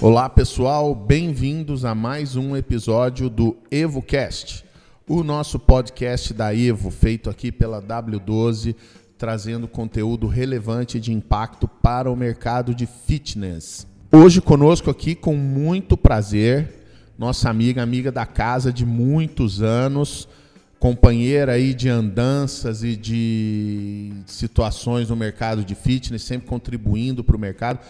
Olá pessoal, bem-vindos a mais um episódio do EvoCast, o nosso podcast da Evo, feito aqui pela W12, trazendo conteúdo relevante de impacto para o mercado de fitness. Hoje conosco aqui, com muito prazer, nossa amiga, amiga da casa de muitos anos, companheira aí de andanças e de situações no mercado de fitness, sempre contribuindo para o mercado.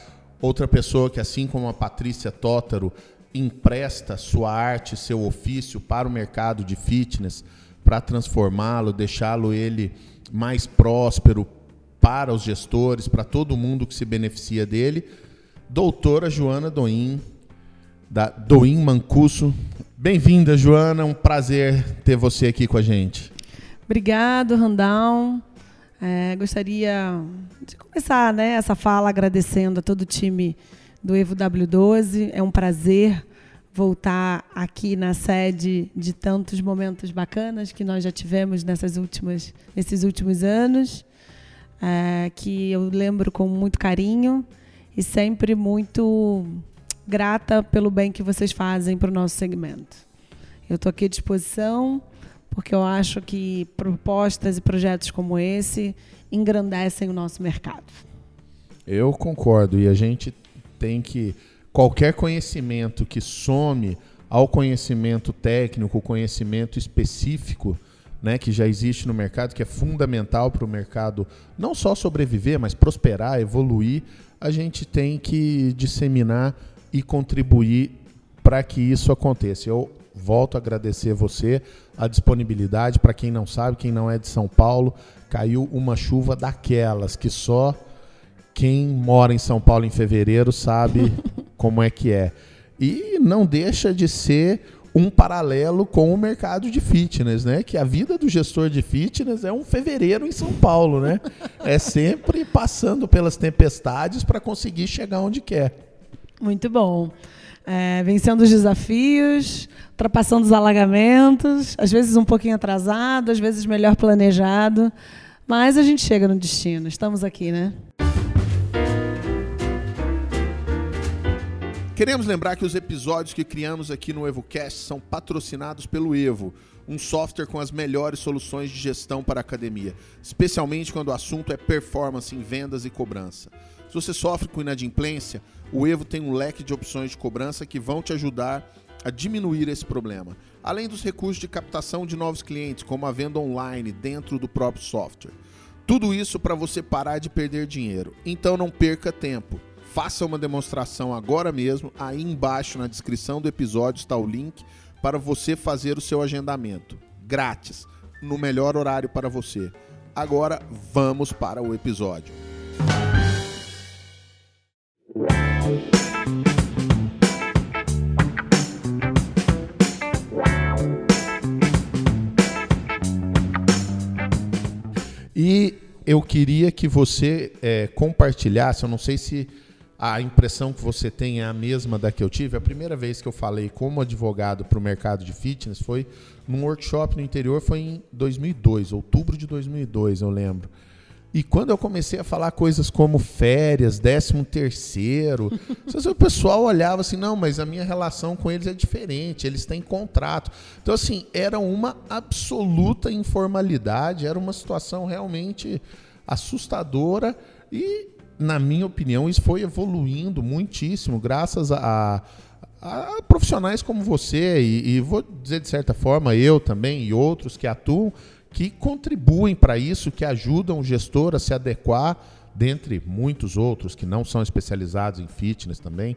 Outra pessoa que, assim como a Patrícia Tótaro, empresta sua arte, seu ofício para o mercado de fitness, para transformá-lo, deixá-lo ele mais próspero para os gestores, para todo mundo que se beneficia dele. Doutora Joana Doim, da Doim Mancuso. Bem-vinda, Joana. Um prazer ter você aqui com a gente. Obrigado, Randall. É, gostaria de começar né, essa fala agradecendo a todo o time do Evo W12. É um prazer voltar aqui na sede de tantos momentos bacanas que nós já tivemos nessas últimas, nesses últimos anos, é, que eu lembro com muito carinho e sempre muito grata pelo bem que vocês fazem para o nosso segmento. Eu estou aqui à disposição porque eu acho que propostas e projetos como esse engrandecem o nosso mercado. Eu concordo e a gente tem que qualquer conhecimento que some ao conhecimento técnico, conhecimento específico, né, que já existe no mercado, que é fundamental para o mercado não só sobreviver, mas prosperar, evoluir, a gente tem que disseminar e contribuir para que isso aconteça. Eu volto a agradecer você, a disponibilidade. Para quem não sabe, quem não é de São Paulo, caiu uma chuva daquelas que só quem mora em São Paulo em fevereiro sabe como é que é. E não deixa de ser um paralelo com o mercado de fitness, né? Que a vida do gestor de fitness é um fevereiro em São Paulo, né? É sempre passando pelas tempestades para conseguir chegar onde quer. Muito bom é, vencendo os desafios, ultrapassando os alagamentos, às vezes um pouquinho atrasado, às vezes melhor planejado, mas a gente chega no destino. Estamos aqui, né? Queremos lembrar que os episódios que criamos aqui no EvoCast são patrocinados pelo Evo, um software com as melhores soluções de gestão para a academia, especialmente quando o assunto é performance em vendas e cobrança. Se você sofre com inadimplência, o Evo tem um leque de opções de cobrança que vão te ajudar a diminuir esse problema. Além dos recursos de captação de novos clientes, como a venda online dentro do próprio software. Tudo isso para você parar de perder dinheiro. Então não perca tempo. Faça uma demonstração agora mesmo. Aí embaixo na descrição do episódio está o link para você fazer o seu agendamento. Grátis, no melhor horário para você. Agora vamos para o episódio. E eu queria que você é, compartilhasse, eu não sei se a impressão que você tem é a mesma da que eu tive. A primeira vez que eu falei como advogado para o mercado de fitness foi num workshop no interior, foi em 2002, outubro de 2002, eu lembro. E quando eu comecei a falar coisas como férias, décimo terceiro, o pessoal olhava assim, não, mas a minha relação com eles é diferente, eles têm contrato. Então, assim, era uma absoluta informalidade, era uma situação realmente assustadora e, na minha opinião, isso foi evoluindo muitíssimo, graças a, a, a profissionais como você e, e vou dizer de certa forma, eu também e outros que atuam que contribuem para isso, que ajudam o gestor a se adequar, dentre muitos outros que não são especializados em fitness também.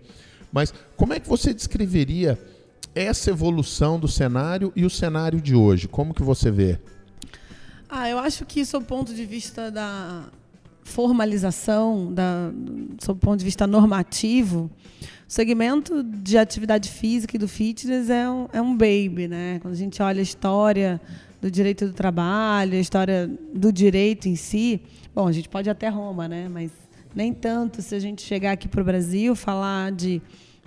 Mas como é que você descreveria essa evolução do cenário e o cenário de hoje? Como que você vê? Ah, eu acho que, sob o ponto de vista da formalização, da, sob o ponto de vista normativo, o segmento de atividade física e do fitness é um, é um baby, né? Quando a gente olha a história do direito do trabalho, a história do direito em si. Bom, a gente pode ir até Roma, né? Mas nem tanto se a gente chegar aqui para o Brasil, falar de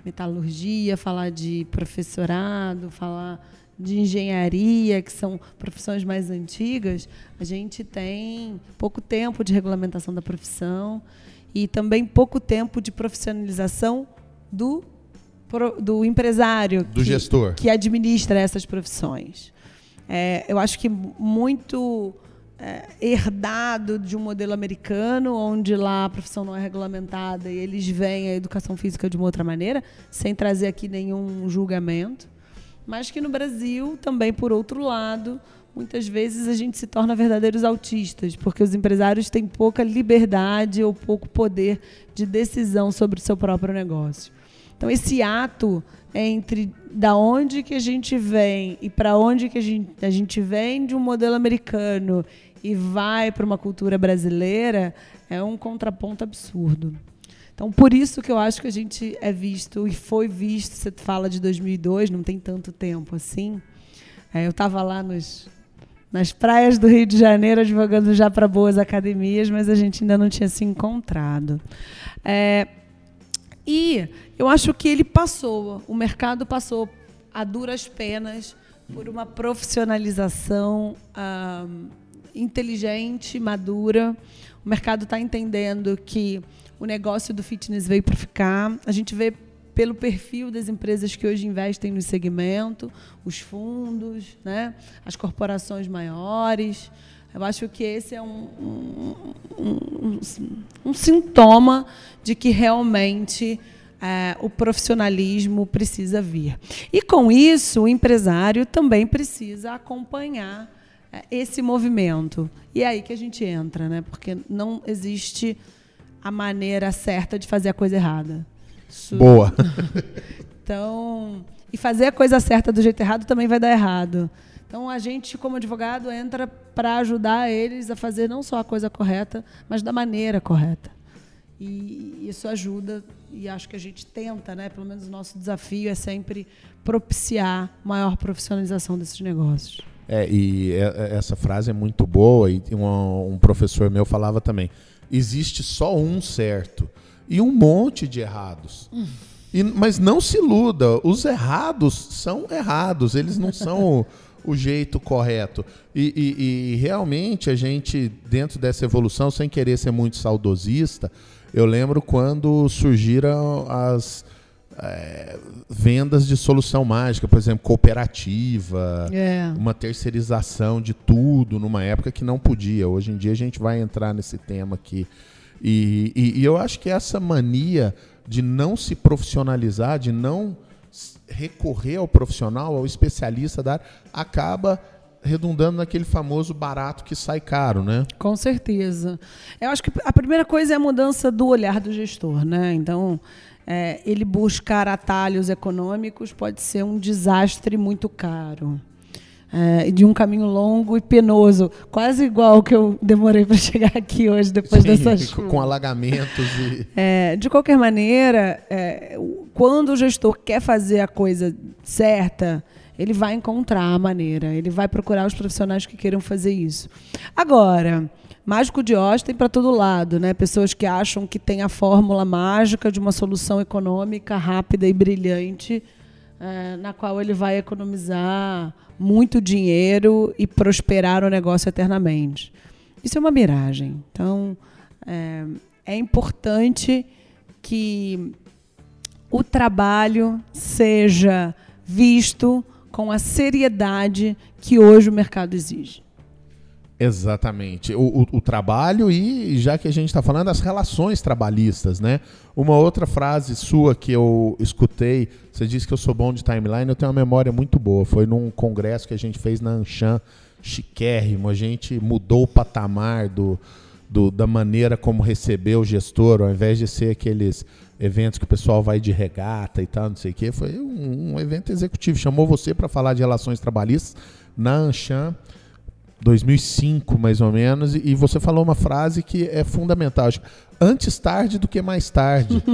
metalurgia, falar de professorado, falar de engenharia, que são profissões mais antigas, a gente tem pouco tempo de regulamentação da profissão e também pouco tempo de profissionalização do, do empresário, do que, gestor, que administra essas profissões. É, eu acho que muito é, herdado de um modelo americano, onde lá a profissão não é regulamentada e eles veem a educação física de uma outra maneira, sem trazer aqui nenhum julgamento. Mas que no Brasil, também por outro lado, muitas vezes a gente se torna verdadeiros autistas, porque os empresários têm pouca liberdade ou pouco poder de decisão sobre o seu próprio negócio. Então, esse ato entre da onde que a gente vem e para onde que a gente, a gente vem de um modelo americano e vai para uma cultura brasileira é um contraponto absurdo. Então, por isso que eu acho que a gente é visto e foi visto. Você fala de 2002, não tem tanto tempo assim. É, eu estava lá nos, nas praias do Rio de Janeiro, advogando já para boas academias, mas a gente ainda não tinha se encontrado. É, e eu acho que ele passou, o mercado passou a duras penas por uma profissionalização ah, inteligente, madura. O mercado está entendendo que o negócio do fitness veio para ficar. A gente vê pelo perfil das empresas que hoje investem no segmento, os fundos, né, as corporações maiores. Eu acho que esse é um, um, um, um sintoma de que realmente é, o profissionalismo precisa vir. E com isso, o empresário também precisa acompanhar é, esse movimento. E é aí que a gente entra, né? porque não existe a maneira certa de fazer a coisa errada. Isso... Boa. então, e fazer a coisa certa do jeito errado também vai dar errado. Então a gente, como advogado, entra para ajudar eles a fazer não só a coisa correta, mas da maneira correta. E isso ajuda, e acho que a gente tenta, né? Pelo menos o nosso desafio é sempre propiciar maior profissionalização desses negócios. É, e é, é, essa frase é muito boa, e um, um professor meu falava também: existe só um certo e um monte de errados. Hum. E, mas não se iluda, os errados são errados, eles não são o jeito correto. E, e, e, realmente a gente, dentro dessa evolução, sem querer ser muito saudosista, eu lembro quando surgiram as é, vendas de solução mágica, por exemplo, cooperativa, é. uma terceirização de tudo numa época que não podia. Hoje em dia a gente vai entrar nesse tema aqui. E, e, e eu acho que essa mania de não se profissionalizar, de não recorrer ao profissional, ao especialista da área, acaba redundando naquele famoso barato que sai caro, né? Com certeza. Eu acho que a primeira coisa é a mudança do olhar do gestor, né? Então, é, ele buscar atalhos econômicos pode ser um desastre muito caro. É, de um caminho longo e penoso, quase igual que eu demorei para chegar aqui hoje depois Sim, dessa chuva. Com alagamentos e. É, de qualquer maneira, é, quando o gestor quer fazer a coisa certa, ele vai encontrar a maneira, ele vai procurar os profissionais que queiram fazer isso. Agora, mágico de Oz tem para todo lado, né? Pessoas que acham que tem a fórmula mágica de uma solução econômica rápida e brilhante, é, na qual ele vai economizar muito dinheiro e prosperar o negócio eternamente. Isso é uma miragem. Então, é, é importante que o trabalho seja visto com a seriedade que hoje o mercado exige. Exatamente. O, o, o, trabalho e, já que a gente está falando, as relações trabalhistas, né? Uma outra frase sua que eu escutei, você disse que eu sou bom de timeline, eu tenho uma memória muito boa. Foi num congresso que a gente fez na Anshan, chiquérrimo. A gente mudou o patamar do, do, da maneira como receber o gestor, ao invés de ser aqueles eventos que o pessoal vai de regata e tal, não sei o quê. Foi um, um evento executivo. Chamou você para falar de relações trabalhistas na Anshan, 2005 mais ou menos, e, você falou uma frase que é fundamental. Antes tarde do que mais tarde.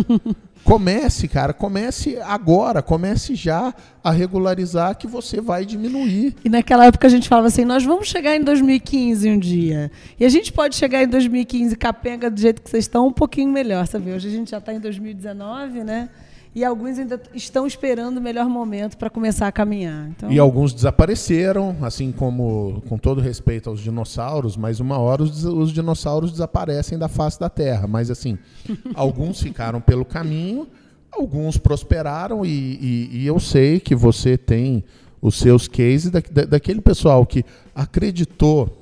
Comece, cara, comece agora, comece já a regularizar que você vai diminuir. E naquela época a gente falava assim: nós vamos chegar em 2015 um dia. E a gente pode chegar em 2015 capenga do jeito que vocês estão, um pouquinho melhor, sabe? Hoje a gente já está em 2019, né? E alguns ainda estão esperando o melhor momento para começar a caminhar. Então... E alguns desapareceram, assim como, com todo respeito aos dinossauros, mas uma hora os, os dinossauros desaparecem da face da Terra. Mas assim, alguns ficaram pelo caminho, alguns prosperaram, e, e, e, eu sei que você tem os seus cases da, da, daquele pessoal que acreditou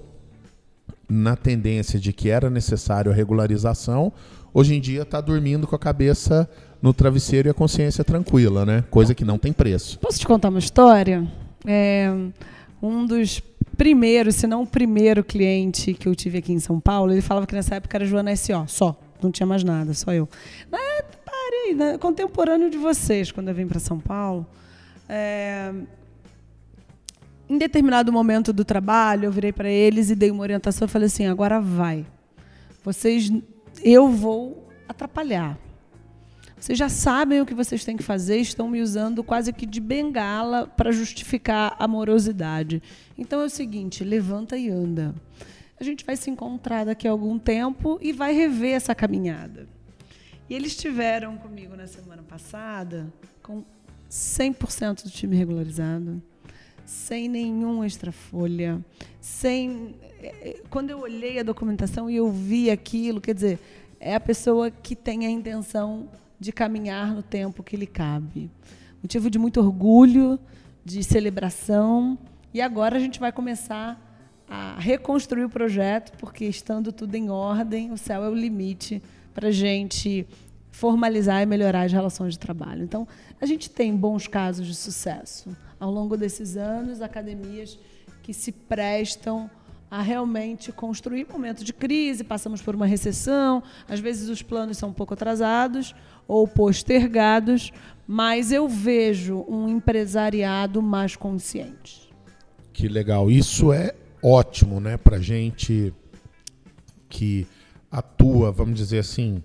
na tendência de que era necessário a regularização, hoje em dia está dormindo com a cabeça no travesseiro e a consciência tranquila, né? Coisa que não tem preço. Posso te contar uma história? É, um dos primeiros, se não o primeiro cliente que eu tive aqui em São Paulo, ele falava que nessa época era Joana S.O., só. Não tinha mais nada, só eu. Mas, parei, né? contemporâneo de vocês, quando eu vim para São Paulo. É, em determinado momento do trabalho, eu virei para eles e dei uma orientação e falei assim: agora vai. Vocês, eu vou atrapalhar. Vocês já sabem o que vocês têm que fazer, estão me usando quase que de bengala para justificar a. Então é o seguinte: levanta e anda. A gente vai se encontrar daqui a algum tempo e vai rever essa caminhada. E eles estiveram comigo na semana passada com 100% do time regularizado, sem nenhum extra folha, sem eh, eh, quando eu olhei a documentação e eu vi aquilo, quer dizer, é a pessoa que tem a intenção de caminhar no tempo que lhe cabe. Motivo de muito orgulho, de celebração. E agora a gente vai começar a reconstruir o projeto, porque estando tudo em ordem, o céu é o limite para a gente formalizar e melhorar as relações de trabalho. Então, a gente tem bons casos de sucesso ao longo desses anos, academias que se prestam a realmente construir momentos de crise, passamos por uma recessão, às vezes os planos são um pouco atrasados ou postergados, mas eu vejo um empresariado mais consciente. Que legal. Isso é ótimo, né, para gente que atua, vamos dizer assim,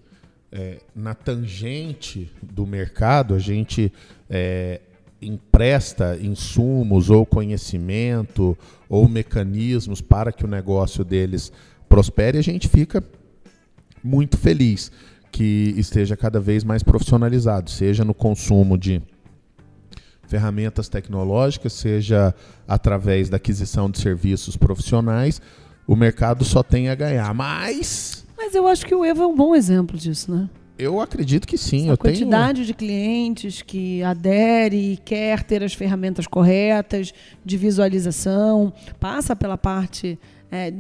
é, na tangente do mercado, a gente é, empresta insumos ou conhecimento ou mecanismos para que o negócio deles prospere, a gente fica muito feliz que esteja cada vez mais profissionalizado, seja no consumo de ferramentas tecnológicas, seja através da aquisição de serviços profissionais, o mercado só tem a ganhar. Mas. Mas eu acho que o Evo é um bom exemplo disso, né? Eu acredito que sim. A quantidade tenho... de clientes que adere e quer ter as ferramentas corretas de visualização, passa pela parte. É,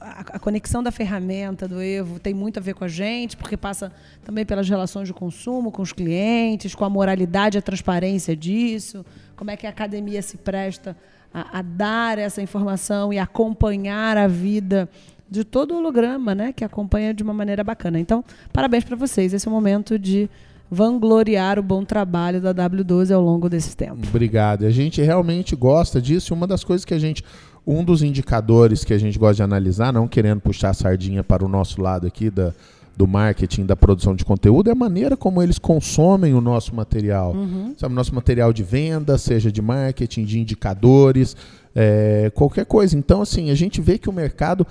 a, conexão da ferramenta do Evo tem muito a ver com a gente, porque passa também pelas relações de consumo com os clientes, com a moralidade e a transparência disso, como é que a academia se presta a, a dar essa informação e acompanhar a vida de todo o holograma, né, que acompanha de uma maneira bacana. Então, parabéns para vocês. Esse é o momento de vangloriar o bom trabalho da W12 ao longo desse tempo. Obrigado. A gente realmente gosta disso. E uma das coisas que a gente, um dos indicadores que a gente gosta de analisar, não querendo puxar a sardinha para o nosso lado aqui da do marketing, da produção de conteúdo, é a maneira como eles consomem o nosso material. Uhum. Sabe, nosso material de venda, seja de marketing, de indicadores, é, qualquer coisa. Então, assim, a gente vê que o mercado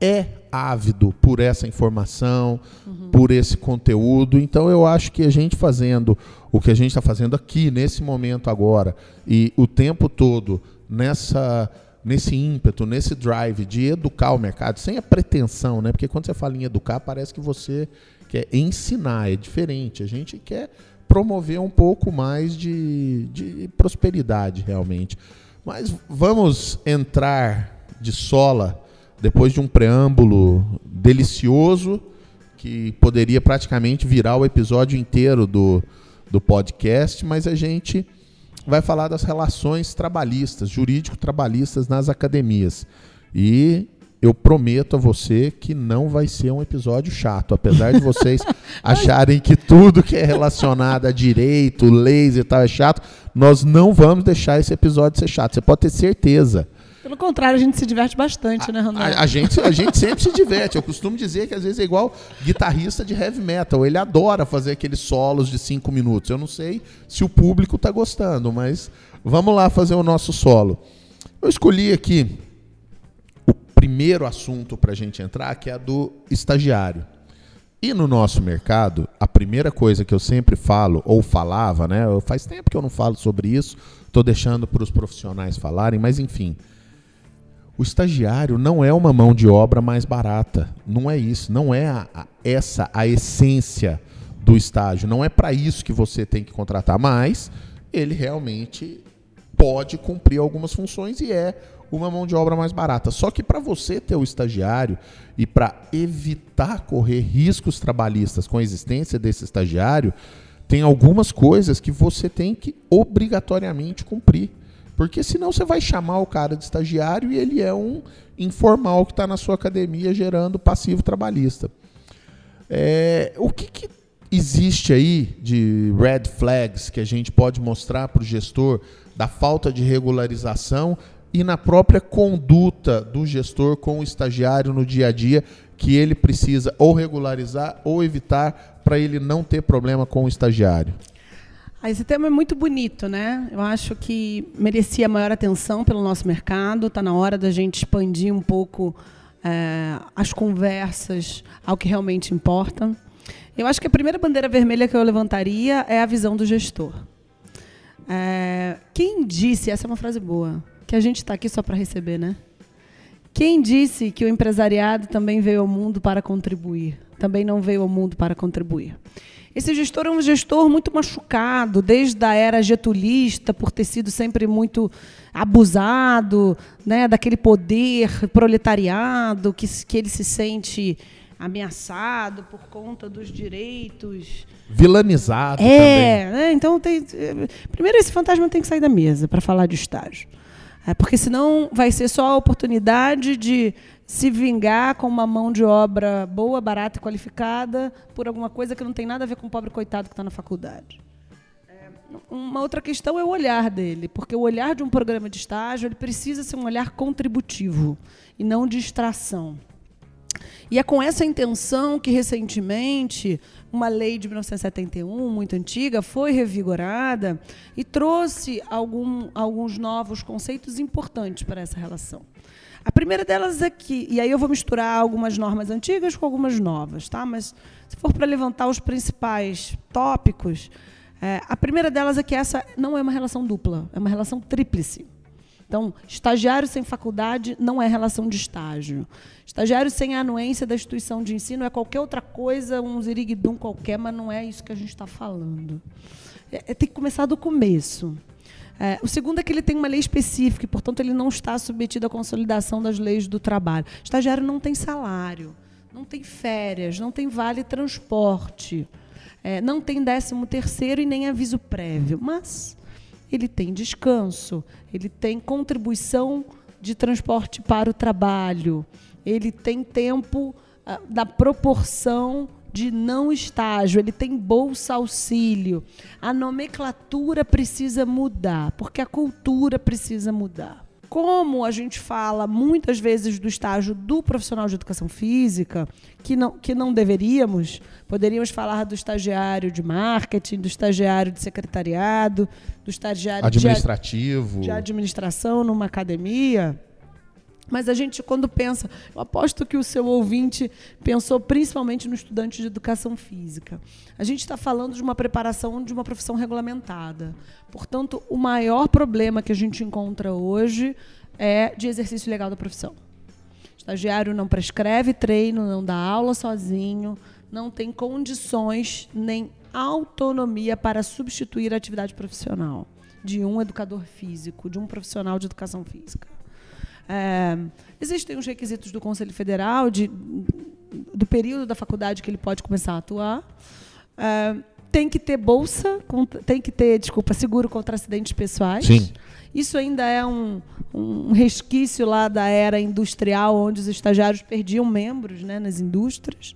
é ávido por essa informação, uhum. por esse conteúdo. Então eu acho que a gente fazendo o que a gente está fazendo aqui, nesse momento agora, e o tempo todo nessa nesse ímpeto, nesse drive de educar o mercado, sem a pretensão, né? Porque quando você fala em educar, parece que você quer ensinar, é diferente. A gente quer promover um pouco mais de, de prosperidade, realmente. Mas vamos entrar de sola depois de um preâmbulo delicioso, que poderia praticamente virar o episódio inteiro do, do podcast, mas a gente vai falar das relações trabalhistas, jurídico-trabalhistas nas academias. E eu prometo a você que não vai ser um episódio chato, apesar de vocês acharem que tudo que é relacionado a direito, leis e tal é chato, nós não vamos deixar esse episódio ser chato. Você pode ter certeza. Pelo contrário, a gente se diverte bastante, a, né, Ronaldo? A, a, gente, a gente sempre se diverte. Eu costumo dizer que às vezes é igual guitarrista de heavy metal. Ele adora fazer aqueles solos de cinco minutos. Eu não sei se o público está gostando, mas vamos lá fazer o nosso solo. Eu escolhi aqui o primeiro assunto para a gente entrar, que é a do estagiário. E no nosso mercado, a primeira coisa que eu sempre falo, ou falava, né? Faz tempo que eu não falo sobre isso, estou deixando para os profissionais falarem, mas enfim. O estagiário não é uma mão de obra mais barata. Não é isso. Não é a, a, essa a essência do estágio. Não é para isso que você tem que contratar, mas ele realmente pode cumprir algumas funções e é uma mão de obra mais barata. Só que para você ter o estagiário e para evitar correr riscos trabalhistas com a existência desse estagiário, tem algumas coisas que você tem que obrigatoriamente cumprir. Porque senão você vai chamar o cara de estagiário e ele é um informal que está na sua academia gerando passivo trabalhista. É, o que, que existe aí de red flags que a gente pode mostrar para o gestor da falta de regularização e na própria conduta do gestor com o estagiário no dia a dia que ele precisa ou regularizar ou evitar para ele não ter problema com o estagiário? Ah, esse tema é muito bonito, né? Eu acho que merecia maior atenção pelo nosso mercado. Está na hora da gente expandir um pouco é, as conversas ao que realmente importa. Eu acho que a primeira bandeira vermelha que eu levantaria é a visão do gestor. É, quem disse, essa é uma frase boa, que a gente está aqui só para receber, né? Quem disse que o empresariado também veio ao mundo para contribuir? Também não veio ao mundo para contribuir. Esse gestor é um gestor muito machucado, desde a era getulista, por ter sido sempre muito abusado né, daquele poder proletariado, que, que ele se sente ameaçado por conta dos direitos. Vilanizado é, também. É, então tem, primeiro esse fantasma tem que sair da mesa para falar de estágio. É, porque senão vai ser só a oportunidade de se vingar com uma mão de obra boa, barata e qualificada por alguma coisa que não tem nada a ver com o pobre coitado que está na faculdade. É, uma outra questão é o olhar dele, porque o olhar de um programa de estágio ele precisa ser um olhar contributivo e não de extração. E é com essa intenção que, recentemente, uma lei de 1971, muito antiga, foi revigorada e trouxe algum, alguns novos conceitos importantes para essa relação. A primeira delas é que, e aí eu vou misturar algumas normas antigas com algumas novas, tá? mas se for para levantar os principais tópicos, é, a primeira delas é que essa não é uma relação dupla, é uma relação tríplice. Então, estagiário sem faculdade não é relação de estágio. Estagiário sem anuência da instituição de ensino é qualquer outra coisa, um ziriguidum qualquer, mas não é isso que a gente está falando. É, é, tem que começar do começo. É, o segundo é que ele tem uma lei específica e, portanto, ele não está submetido à consolidação das leis do trabalho. estagiário não tem salário, não tem férias, não tem vale transporte, é, não tem décimo terceiro e nem aviso prévio. Mas ele tem descanso, ele tem contribuição de transporte para o trabalho, ele tem tempo ah, da proporção de não estágio, ele tem bolsa auxílio. A nomenclatura precisa mudar, porque a cultura precisa mudar. Como a gente fala muitas vezes do estágio do profissional de educação física, que não, que não deveríamos, poderíamos falar do estagiário de marketing, do estagiário de secretariado, do estagiário administrativo, de, de administração numa academia. Mas a gente, quando pensa, eu aposto que o seu ouvinte pensou principalmente no estudante de educação física. A gente está falando de uma preparação de uma profissão regulamentada. Portanto, o maior problema que a gente encontra hoje é de exercício legal da profissão. Estagiário não prescreve treino, não dá aula sozinho, não tem condições nem autonomia para substituir a atividade profissional de um educador físico, de um profissional de educação física. É, existem os requisitos do Conselho Federal de, do período da faculdade que ele pode começar a atuar. É, tem que ter bolsa, tem que ter, desculpa, seguro contra acidentes pessoais. Sim. Isso ainda é um, um resquício lá da era industrial, onde os estagiários perdiam membros né, nas indústrias.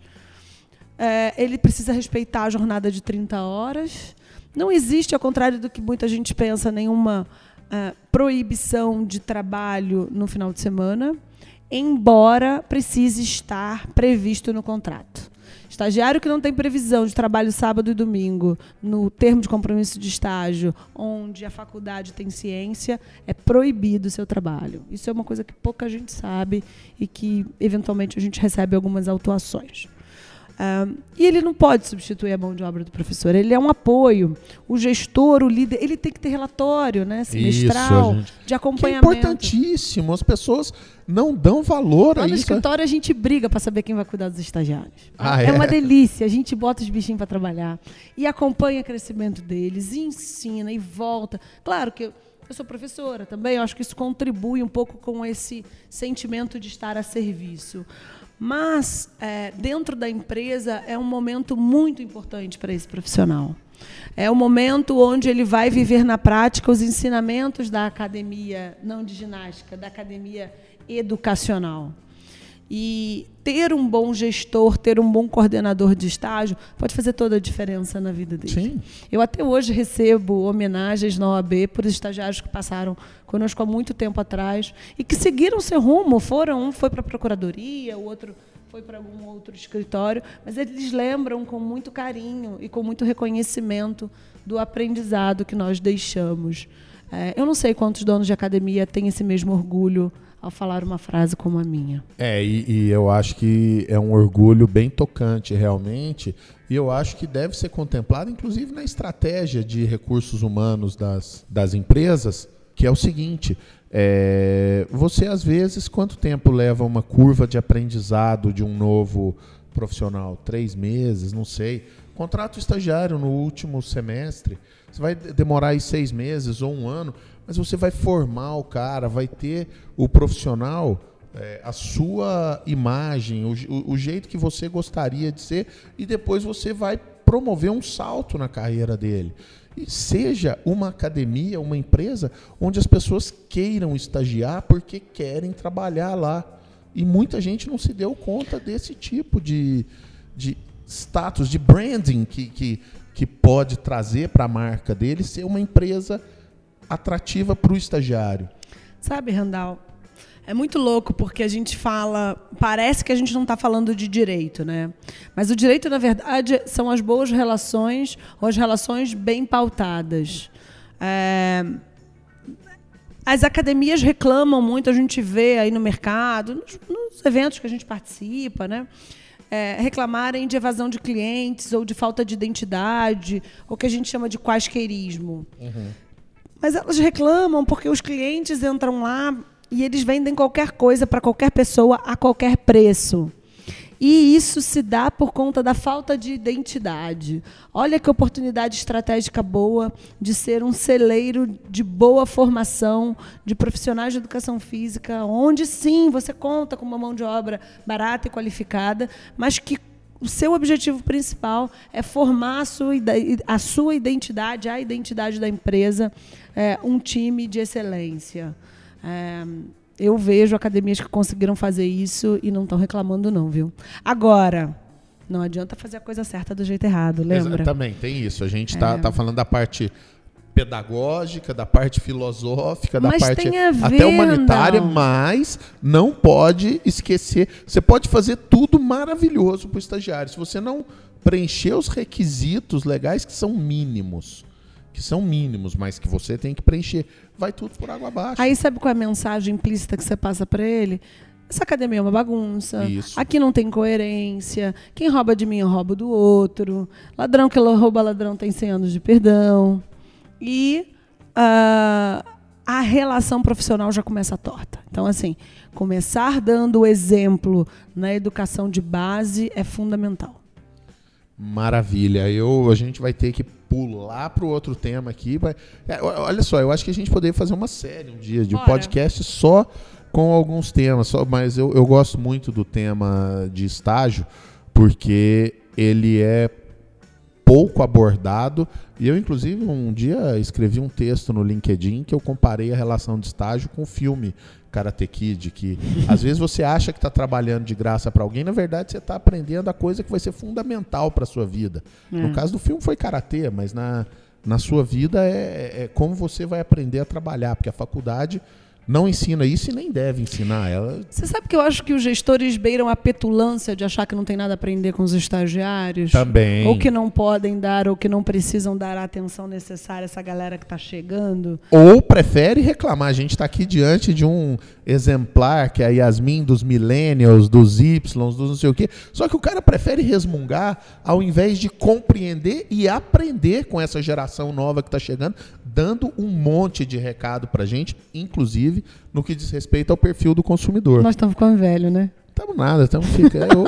É, ele precisa respeitar a jornada de 30 horas. Não existe, ao contrário do que muita gente pensa, nenhuma proibição de trabalho no final de semana, embora precise estar previsto no contrato. Estagiário que não tem previsão de trabalho sábado e domingo no termo de compromisso de estágio, onde a faculdade tem ciência, é proibido o seu trabalho. Isso é uma coisa que pouca gente sabe e que, eventualmente, a gente recebe algumas autuações. Uh, e ele não pode substituir a mão de obra do professor, ele é um apoio. O gestor, o líder, ele tem que ter relatório né, semestral isso, de acompanhamento. Que é importantíssimo. As pessoas não dão valor Lá a no isso. No escritório a gente briga para saber quem vai cuidar dos estagiários. Ah, é, é uma delícia. A gente bota os bichinhos para trabalhar e acompanha o crescimento deles, e ensina e volta. Claro que eu, eu sou professora também, eu acho que isso contribui um pouco com esse sentimento de estar a serviço. Mas, é, dentro da empresa, é um momento muito importante para esse profissional. É o momento onde ele vai viver na prática os ensinamentos da academia, não de ginástica, da academia educacional. E ter um bom gestor, ter um bom coordenador de estágio, pode fazer toda a diferença na vida dele. Sim. Eu até hoje recebo homenagens na OAB por estagiários que passaram conosco há muito tempo atrás e que seguiram seu rumo. Foram, um foi para a procuradoria, o outro foi para algum outro escritório, mas eles lembram com muito carinho e com muito reconhecimento do aprendizado que nós deixamos. É, eu não sei quantos donos de academia têm esse mesmo orgulho ao falar uma frase como a minha. É, e, e, eu acho que é um orgulho bem tocante, realmente, e eu acho que deve ser contemplado, inclusive, na estratégia de recursos humanos das, das empresas, que é o seguinte. É, você, às vezes, quanto tempo leva uma curva de aprendizado de um novo profissional? Três meses, não sei. Contrato estagiário no último semestre. Você vai demorar aí seis meses ou um ano mas você vai formar o cara, vai ter o profissional, é, a sua imagem, o, o, jeito que você gostaria de ser, e depois você vai promover um salto na carreira dele. E seja uma academia, uma empresa onde as pessoas queiram estagiar porque querem trabalhar lá. E muita gente não se deu conta desse tipo de, de status, de branding que, que, que pode trazer para a marca dele ser uma empresa atrativa para o estagiário. Sabe, Randall, é muito louco porque a gente fala, parece que a gente não está falando de direito, né? Mas o direito, na verdade, são as boas relações ou as relações bem pautadas. É, as academias reclamam muito, a gente vê aí no mercado, nos, nos eventos que a gente participa, né? É, reclamarem de evasão de clientes ou de falta de identidade, ou que a gente chama de quaisqueirismo. Uhum. Mas elas reclamam porque os clientes entram lá e eles vendem qualquer coisa para qualquer pessoa a qualquer preço. E isso se dá por conta da falta de identidade. Olha que oportunidade estratégica boa de ser um celeiro de boa formação de profissionais de educação física, onde sim você conta com uma mão de obra barata e qualificada, mas que o seu objetivo principal é formar a sua, a sua identidade, a identidade da empresa, é, um time de excelência. É, eu vejo academias que conseguiram fazer isso e não estão reclamando, não, viu? Agora, não adianta fazer a coisa certa do jeito errado, lembra? Também tem isso. A gente está é. tá falando da parte pedagógica, da parte filosófica, da mas parte até humanitária, não. mas não pode esquecer. Você pode fazer tudo maravilhoso para o estagiário. Se você não preencher os requisitos legais que são mínimos, que são mínimos, mas que você tem que preencher, vai tudo por água abaixo. Aí sabe qual é a mensagem implícita que você passa para ele? Essa academia é uma bagunça. Isso. Aqui não tem coerência. Quem rouba de mim, eu roubo do outro. Ladrão que rouba ladrão tem 100 anos de perdão e uh, a relação profissional já começa torta. Então, assim, começar dando o exemplo na educação de base é fundamental. Maravilha. Eu, a gente vai ter que pular para o outro tema aqui. É, olha só, eu acho que a gente poderia fazer uma série um dia de um podcast só com alguns temas. Só, mas eu, eu gosto muito do tema de estágio, porque ele é pouco abordado. E eu, inclusive, um dia escrevi um texto no LinkedIn que eu comparei a relação de estágio com o filme Karate Kid, que às vezes você acha que está trabalhando de graça para alguém, na verdade você está aprendendo a coisa que vai ser fundamental para a sua vida. É. No caso do filme foi Karatê, mas na, na sua vida é, é como você vai aprender a trabalhar, porque a faculdade não ensina isso e nem deve ensinar ela. Você sabe que eu acho que os gestores beiram a petulância de achar que não tem nada a aprender com os estagiários? Também. Ou que não podem dar, ou que não precisam dar a atenção necessária a essa galera que está chegando. Ou prefere reclamar. A gente está aqui diante de um exemplar que é a Yasmin dos millennials, dos Y, dos não sei o quê. Só que o cara prefere resmungar ao invés de compreender e aprender com essa geração nova que está chegando, dando um monte de recado para gente, inclusive no que diz respeito ao perfil do consumidor. Nós estamos ficando velho, né? Estamos nada, estamos ficando.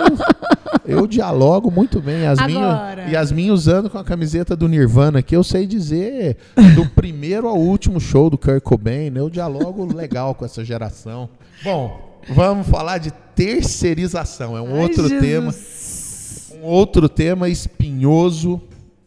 Eu, eu dialogo muito bem. Yasmin, Agora. Yasmin usando com a camiseta do Nirvana aqui, eu sei dizer do primeiro ao último show do Kurt Cobain, né? eu dialogo legal com essa geração. Bom, vamos falar de terceirização. É um Ai, outro Jesus. tema, um outro tema espinhoso,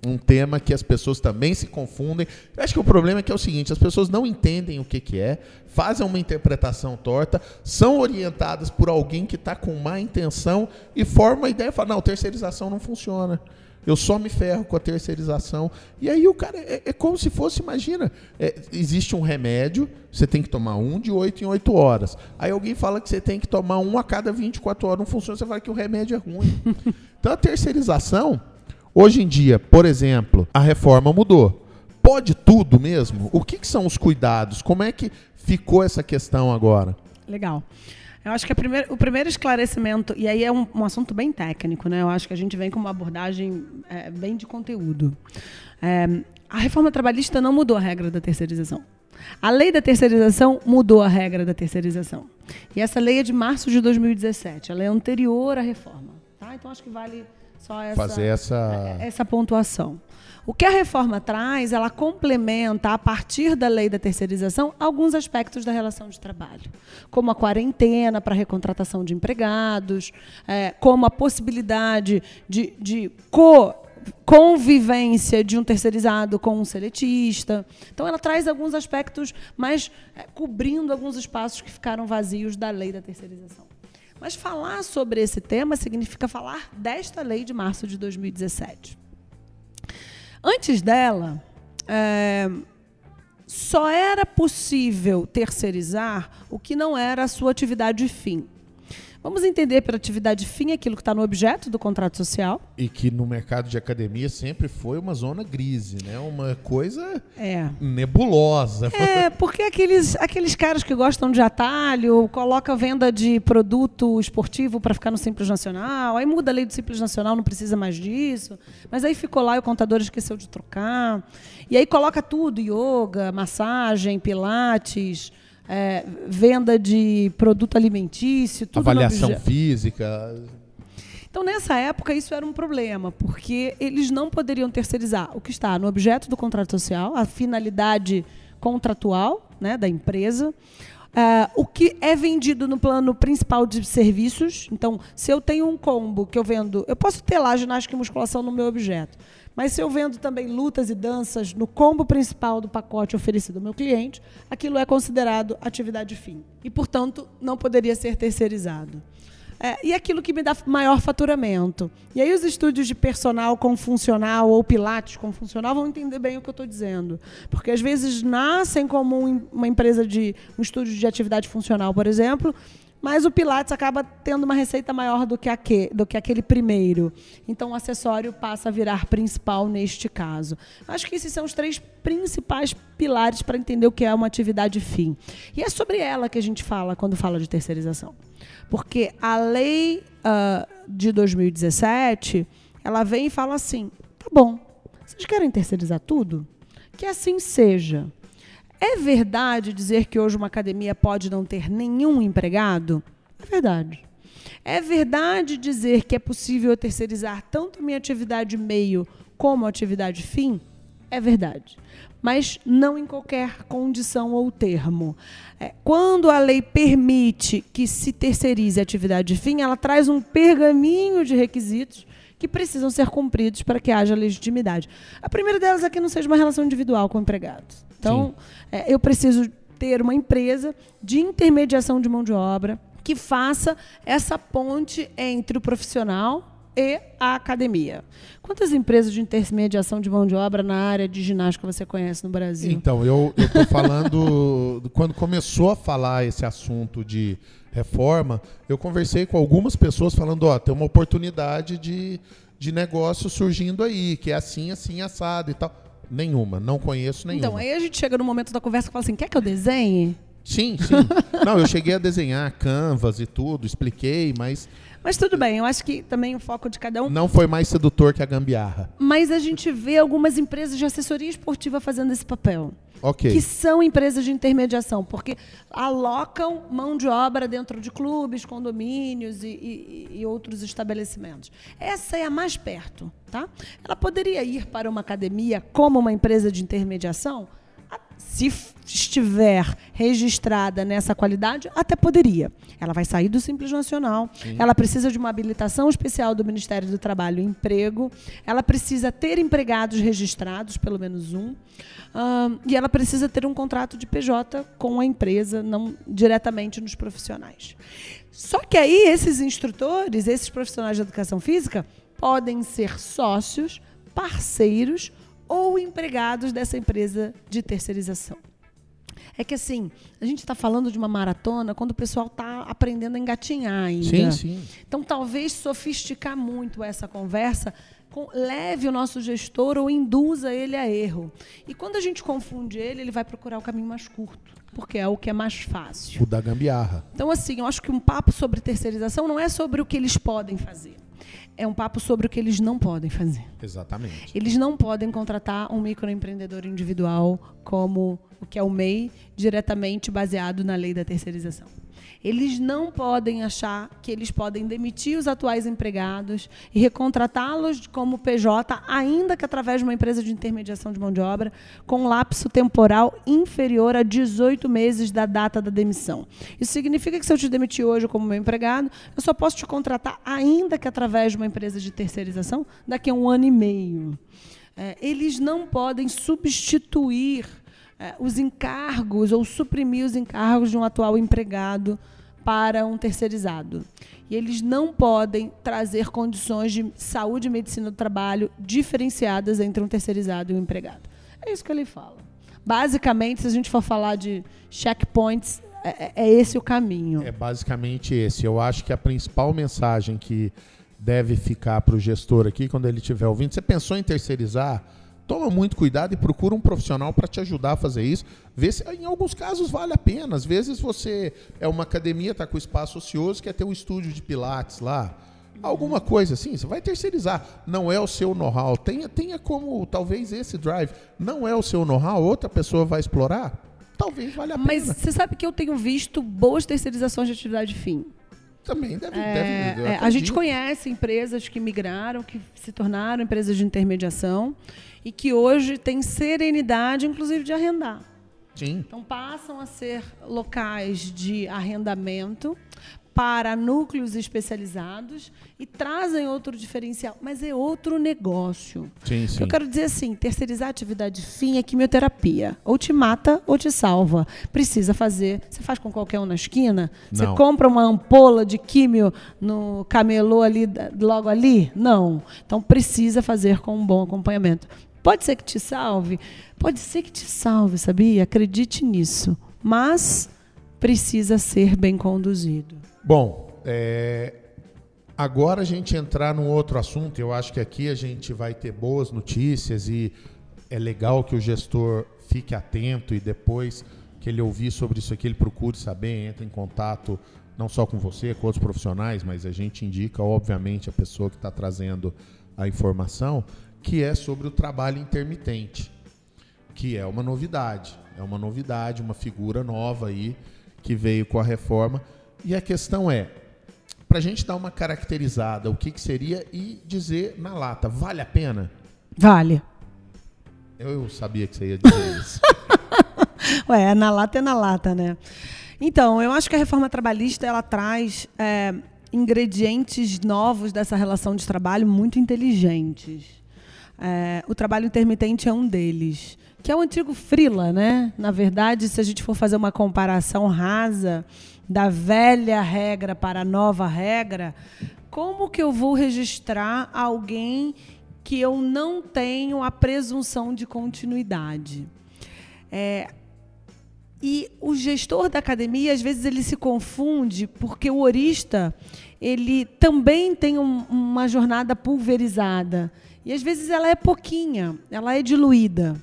um tema que as pessoas também se confundem. Eu acho que o problema é que é o seguinte, as pessoas não entendem o que, que é, fazem uma interpretação torta, são orientadas por alguém que está com má intenção e formam uma ideia e fala, não, terceirização não funciona. Eu só me ferro com a terceirização. E aí o cara, é, é como se fosse, imagina, é, existe um remédio, você tem que tomar um de 8 em 8 horas. Aí alguém fala que você tem que tomar um a cada 24 horas, não funciona, você fala que o remédio é ruim. então a terceirização, Hoje em dia, por exemplo, a reforma mudou. Pode tudo mesmo? O que, que são os cuidados? Como é que ficou essa questão agora? Legal. Eu acho que primeira- o primeiro esclarecimento, e aí é um, um assunto bem técnico, né? Eu acho que a gente vem com uma abordagem é, bem de conteúdo. É, a reforma trabalhista não mudou a regra da terceirização. A lei da terceirização mudou a regra da terceirização. E essa lei é de março de 2017. Ela é anterior à reforma. Tá? Então acho que vale só essa, Fazer essa. essa pontuação. O que a reforma traz, ela complementa, a partir da lei da terceirização, alguns aspectos da relação de trabalho, como a quarentena para recontratação de empregados, eh, como a possibilidade de, de co convivência de um terceirizado com um seletista. Então, ela traz alguns aspectos, mas eh, cobrindo alguns espaços que ficaram vazios da lei da terceirização. Mas falar sobre esse tema significa falar desta lei de março de 2017. Antes dela, é, só era possível terceirizar o que não era a sua atividade fim. Vamos entender pela atividade fim aquilo que está no objeto do contrato social. E que no mercado de academia sempre foi uma zona grise, né? Uma coisa É. nebulosa. É, porque aqueles, aqueles caras que gostam de atalho, coloca venda de produto esportivo para ficar no Simples Nacional, aí muda a lei do Simples Nacional, não precisa mais disso. Mas aí ficou lá e o contador esqueceu de trocar. E aí coloca tudo, yoga, massagem, pilates, é, venda de produto alimentício, tudo Avaliação física. então, nessa época, isso era um problema, porque eles não poderiam terceirizar o que está no objeto do contrato social, a finalidade contratual né, da empresa, ah, o que é vendido no plano principal de serviços. Então, se eu tenho um combo que eu vendo, eu posso ter lá ginástica e musculação no meu objeto, mas se eu vendo também lutas e danças no combo principal do pacote oferecido ao meu cliente, aquilo é considerado atividade fim. E, portanto, não poderia ser terceirizado. É, e aquilo que me dá maior faturamento. E aí os estúdios de personal com funcional ou pilates com funcional vão entender bem o que eu estou dizendo. Porque às vezes nascem como um- uma empresa de um estúdio de atividade funcional, por exemplo, mas o pilates acaba tendo uma receita maior do que, aque, do que aquele primeiro. Então o acessório passa a virar principal neste caso. Acho que esses são os três principais pilares para entender o que é uma atividade fim. E é sobre ela que a gente fala quando fala de terceirização. Porque a lei ah, de 2017, ela vem e fala assim: tá bom, vocês querem terceirizar tudo? Que assim seja. É verdade dizer que hoje uma academia pode não ter nenhum empregado? É verdade. É verdade dizer que é possível eu terceirizar tanto minha atividade meio como atividade fim? É verdade. Mas não em qualquer condição ou termo. É, quando a lei permite que se terceirize a atividade fim, ela traz um pergaminho de requisitos que precisam ser cumpridos para que haja legitimidade. A primeira delas é que não seja uma relação individual com o empregado. Então, é, eu preciso ter uma empresa de intermediação de mão de obra que faça essa ponte entre o profissional e a academia. Quantas empresas de intermediação de mão de obra na área de ginástica você conhece no Brasil? Então, eu estou falando. quando começou a falar esse assunto de reforma, eu conversei com algumas pessoas falando: ó, tem uma oportunidade de, de negócio surgindo aí, que é assim, assim, assado e tal. Nenhuma, não conheço nenhuma. Então, aí a gente chega no momento da conversa e fala assim: quer que eu desenhe? Sim, sim. Não, eu cheguei a desenhar canvas e tudo, expliquei, mas. Mas tudo bem, eu acho que também o foco de cada um. Não foi mais sedutor que a gambiarra. Mas a gente vê algumas empresas de assessoria esportiva fazendo esse papel. Que são empresas de intermediação, porque alocam mão de obra dentro de clubes, condomínios e, e, e outros estabelecimentos. Essa é a mais perto. Tá? Ela poderia ir para uma academia como uma empresa de intermediação? Se estiver registrada nessa qualidade, até poderia. Ela vai sair do Simples Nacional, Sim. ela precisa de uma habilitação especial do Ministério do Trabalho e Emprego, ela precisa ter empregados registrados, pelo menos um, e ela precisa ter um contrato de PJ com a empresa, não diretamente nos profissionais. Só que aí esses instrutores, esses profissionais de educação física, podem ser sócios, parceiros ou empregados dessa empresa de terceirização. É que assim, a gente está falando de uma maratona quando o pessoal está aprendendo a engatinhar ainda. Sim, sim. Então, talvez sofisticar muito essa conversa com, leve o nosso gestor ou induza ele a erro. E quando a gente confunde ele, ele vai procurar o caminho mais curto, porque é o que é mais fácil. O da gambiarra. Então, assim, eu acho que um papo sobre terceirização não é sobre o que eles podem fazer é um papo sobre o que eles não podem fazer. Exatamente. Eles não podem contratar um microempreendedor individual como o que é o MEI, diretamente baseado na lei da terceirização. Eles não podem achar que eles podem demitir os atuais empregados e recontratá-los como PJ, ainda que através de uma empresa de intermediação de mão de obra, com lapso temporal inferior a 18 meses da data da demissão. Isso significa que se eu te demitir hoje como meu empregado, eu só posso te contratar, ainda que através de uma empresa de terceirização, daqui a um ano e meio. É, eles não podem substituir os encargos ou suprimir os encargos de um atual empregado para um terceirizado. E eles não podem trazer condições de saúde e medicina do trabalho diferenciadas entre um terceirizado e um empregado. É isso que ele fala. Basicamente, se a gente for falar de checkpoints, é, é, é esse o caminho. É basicamente esse. Eu acho que a principal mensagem que deve ficar para o gestor aqui, quando ele estiver ouvindo, você pensou em terceirizar? Toma muito cuidado e procura um profissional para te ajudar a fazer isso. Vê se, em alguns casos vale a pena. Às vezes você é uma academia, está com espaço ocioso, quer ter um estúdio de pilates lá. Alguma coisa assim, você vai terceirizar. Não é o seu know-how. Tenha, tenha como, talvez, esse drive. Não é o seu know-how, outra pessoa vai explorar. Talvez valha a pena. Mas você sabe que eu tenho visto boas terceirizações de atividade fim. Também deve, é, deve é, A gente conhece empresas que migraram, que se tornaram empresas de intermediação e que hoje têm serenidade, inclusive, de arrendar. Sim. Então passam a ser locais de arrendamento para núcleos especializados e trazem outro diferencial, mas é outro negócio. Sim, sim. Eu quero dizer assim, terceirizar a atividade fim é quimioterapia. Ou te mata ou te salva. Precisa fazer. Você faz com qualquer um na esquina? Você Não. compra uma ampola de químio no camelô ali, logo ali? Não. Então precisa fazer com um bom acompanhamento. Pode ser que te salve? Pode ser que te salve, sabia? Acredite nisso. Mas precisa ser bem conduzido. Bom, é, agora a gente entrar num outro assunto, eu acho que aqui a gente vai ter boas notícias e é legal que o gestor fique atento e depois que ele ouvir sobre isso aqui, ele procure saber, entre em contato não só com você, com outros profissionais, mas a gente indica, obviamente, a pessoa que está trazendo a informação, que é sobre o trabalho intermitente, que é uma novidade. É uma novidade, uma figura nova aí que veio com a reforma e a questão é, para a gente dar uma caracterizada, o que, que seria e dizer na lata, vale a pena? Vale. Eu sabia que você ia dizer isso. Ué, na lata é na lata, né? Então, eu acho que a reforma trabalhista ela traz é, ingredientes novos dessa relação de trabalho muito inteligentes. É, o trabalho intermitente é um deles, que é o antigo frila, né? Na verdade, se a gente for fazer uma comparação rasa, da velha regra para a nova regra, como que eu vou registrar alguém que eu não tenho a presunção de continuidade? É, e o gestor da academia, às vezes, ele se confunde porque o orista ele também tem um, uma jornada pulverizada. E às vezes ela é pouquinha, ela é diluída.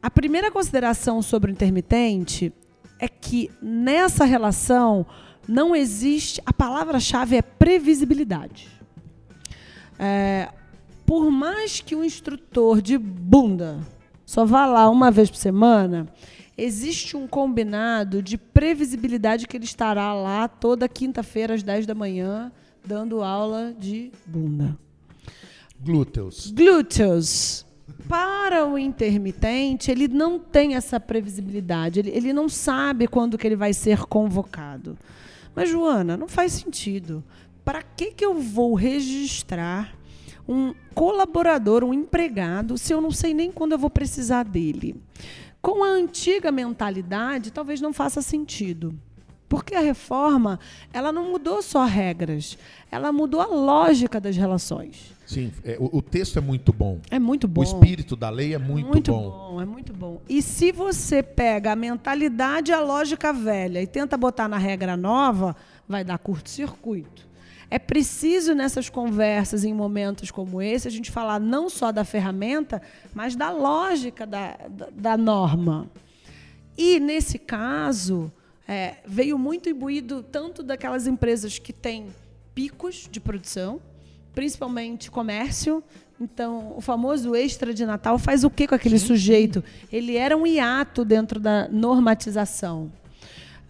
A primeira consideração sobre o intermitente é que nessa relação não existe. A palavra-chave é previsibilidade. É, por mais que o instrutor de bunda só vá lá uma vez por semana, existe um combinado de previsibilidade que ele estará lá toda quinta-feira às 10 da manhã dando aula de bunda. Glúteos. Glúteos. Para o intermitente, ele não tem essa previsibilidade, ele, ele não sabe quando que ele vai ser convocado. Mas, Joana, não faz sentido. Para que, que eu vou registrar um colaborador, um empregado, se eu não sei nem quando eu vou precisar dele? Com a antiga mentalidade, talvez não faça sentido. Porque a reforma, ela não mudou só regras, ela mudou a lógica das relações. Sim, é, o, o, texto é muito bom. É muito bom. O espírito da lei é muito, muito bom. bom. É muito bom. E se você pega a mentalidade e a lógica velha e tenta botar na regra nova, vai dar curto-circuito. É preciso nessas conversas, em momentos como esse, a gente falar não só da ferramenta, mas da lógica da, da, da norma. E, nesse caso, é, veio muito imbuído tanto daquelas empresas que têm picos de produção, principalmente comércio. Então, o famoso extra de Natal faz o que com aquele sujeito? Ele era um hiato dentro da normatização.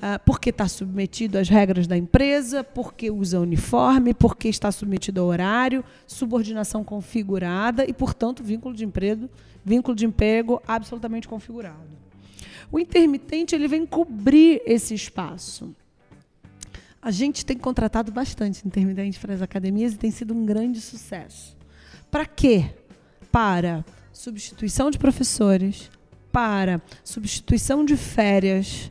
Ah, porque está submetido às regras da empresa, porque usa uniforme, porque está submetido ao horário, subordinação configurada e, portanto, vínculo de emprego, vínculo de emprego absolutamente configurado. O intermitente ele vem cobrir esse espaço. A gente tem contratado bastante intermitente para as academias e tem sido um grande sucesso. Para quê? Para substituição de professores, para substituição de férias,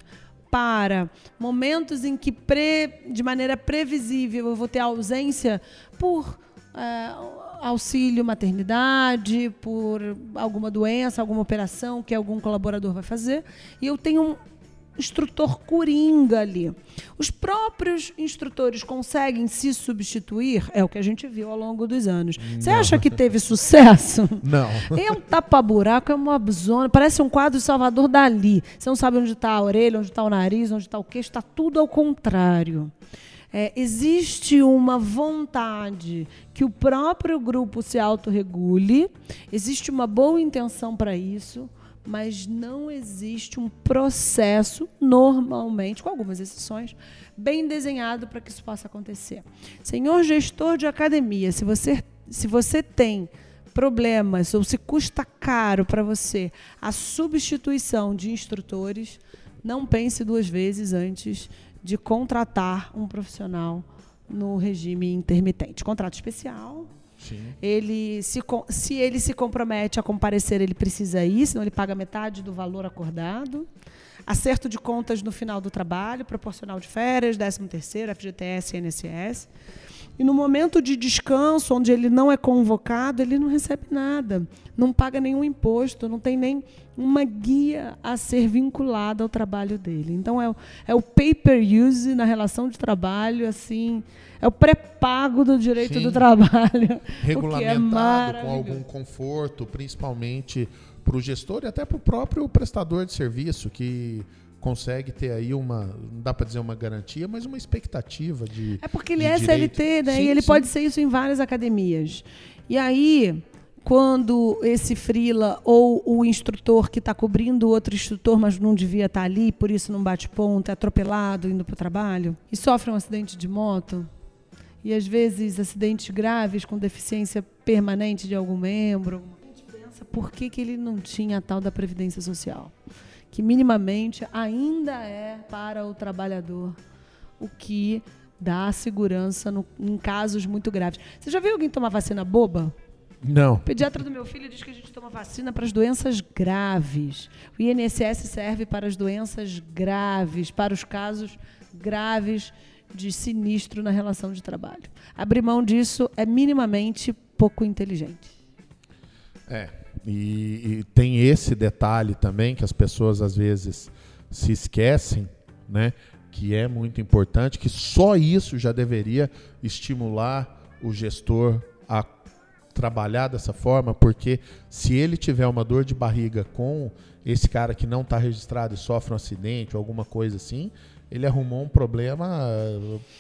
para momentos em que, pre, de maneira previsível, eu vou ter ausência por é, auxílio maternidade, por alguma doença, alguma operação que algum colaborador vai fazer, e eu tenho instrutor coringa ali. Os próprios instrutores conseguem se substituir? É o que a gente viu ao longo dos anos. Você acha que teve sucesso? Não. É um tapa-buraco, é uma zona, parece um quadro de Salvador Dali. Você não sabe onde está a orelha, onde está o nariz, onde está o queixo, está tudo ao contrário. É, existe uma vontade que o próprio grupo se autorregule, existe uma boa intenção para isso, mas não existe um processo, normalmente, com algumas exceções, bem desenhado para que isso possa acontecer. Senhor gestor de academia, se você, se você tem problemas ou se custa caro para você a substituição de instrutores, não pense duas vezes antes de contratar um profissional no regime intermitente. Contrato especial, Ele se, se ele se compromete a comparecer, ele precisa ir, senão ele paga metade do valor acordado. Acerto de contas no final do trabalho, proporcional de férias, 13 terceiro, FGTS INSS. E no momento de descanso, onde ele não é convocado, ele não recebe nada, não paga nenhum imposto, não tem nem uma guia a ser vinculada ao trabalho dele. Então é, é o pay-per-use na relação de trabalho, assim, é o pré-pago do direito Sim. do trabalho. É Regulamentado é com algum conforto, principalmente para o gestor e até para o próprio prestador de serviço, que consegue ter aí uma, não dá para dizer uma garantia, mas uma expectativa de. É porque ele é CLT, né? Sim, e ele sim. pode ser isso em várias academias. E aí, quando esse frila ou o instrutor que está cobrindo outro instrutor, mas não devia estar tá ali, por isso não bate ponto, é atropelado indo para o trabalho, e sofre um acidente de moto, e às vezes acidentes graves com deficiência permanente de algum membro, a gente pensa por que, que ele não tinha a tal da Previdência Social que minimamente ainda é para o trabalhador o que dá segurança no, em casos muito graves. Você já viu alguém tomar vacina boba? Não. O pediatra do meu filho diz que a gente toma vacina para as doenças graves. O INSS serve para as doenças graves, para os casos graves de sinistro na relação de trabalho. Abrir mão disso é minimamente pouco inteligente. É. E, e, tem esse detalhe também que as pessoas às vezes se esquecem, né? Que é muito importante, que só isso já deveria estimular o gestor a trabalhar dessa forma, porque se ele tiver uma dor de barriga com esse cara que não está registrado e sofre um acidente ou alguma coisa assim, ele arrumou um problema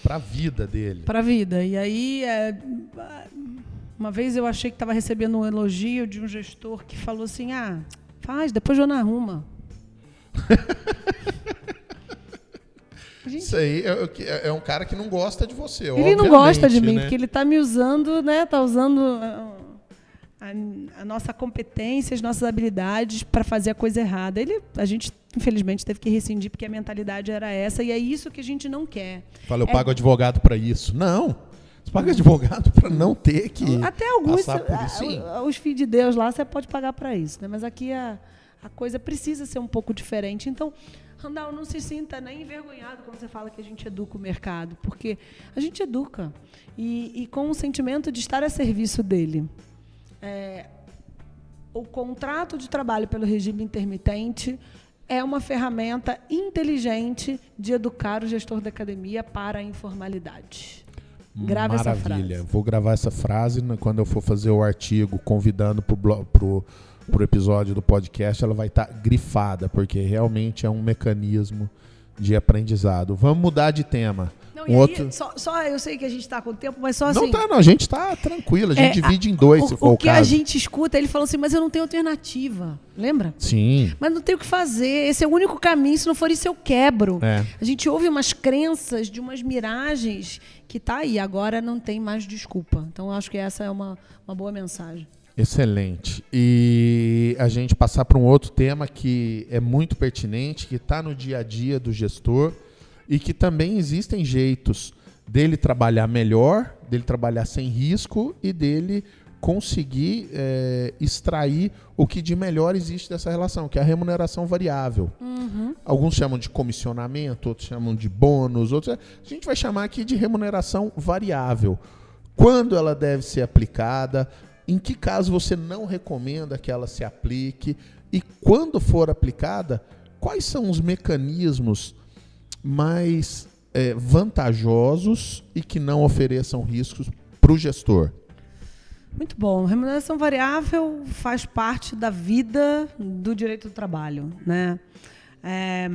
para a vida dele. Para a vida. E aí, é, uma vez eu achei que estava recebendo um elogio de um gestor que falou assim: ah, faz, depois eu não arruma. Gente, Isso aí é, é, é, um cara que não gosta de você. Ele não gosta de mim, né? porque ele está me usando, né? Está usando uh, a, a, nossa competência, as nossas habilidades para fazer a coisa errada. Ele, a gente, infelizmente, teve que rescindir porque a mentalidade era essa e é isso que a gente não quer. Fala, eu é... pago advogado para isso. Não. Você paga advogado para não ter que. Até alguns. Os filhos de Deus lá você pode pagar para isso, né? Mas aqui a, a coisa precisa ser um pouco diferente. Então, Randall, não se sinta nem envergonhado quando você fala que a gente educa o mercado, porque a gente educa. E, e com o sentimento de estar a serviço dele. É, o contrato de trabalho pelo regime intermitente é uma ferramenta inteligente de educar o gestor da academia para a informalidade. Grave Maravilha. essa frase. Vou gravar essa frase quando eu for fazer o artigo convidando para o pro episódio do podcast, ela vai estar tá grifada, porque realmente é um mecanismo de aprendizado. Vamos mudar de tema. Não, um aí, outro... só, só, eu sei que a gente está com tempo, mas só assim. Não tá, não, a gente está tranquilo, a gente é, divide em dois, o, se for o, o que a gente escuta, ele falou assim, mas eu não tenho alternativa. Lembra? Sim. Mas não tenho o que fazer. Esse é o único caminho, se não for isso, eu quebro. É. A gente ouve umas crenças de umas miragens que tá aí, agora não tem mais desculpa. Então, acho que essa é uma, uma boa mensagem. Excelente. E a gente passar para um outro tema que é muito pertinente, que está no dia a dia do gestor e que também existem jeitos dele trabalhar melhor, dele trabalhar sem risco e dele conseguir é, extrair o que de melhor existe dessa relação, que é a remuneração variável. Uhum. Alguns chamam de comissionamento, outros chamam de bônus, outros. A gente vai chamar aqui de remuneração variável. Quando ela deve ser aplicada, em que caso você não recomenda que ela se aplique e quando for aplicada, quais são os mecanismos mais é, vantajosos e que não ofereçam riscos para o gestor? Muito bom. Remuneração variável faz parte da vida do direito do trabalho. Né? É,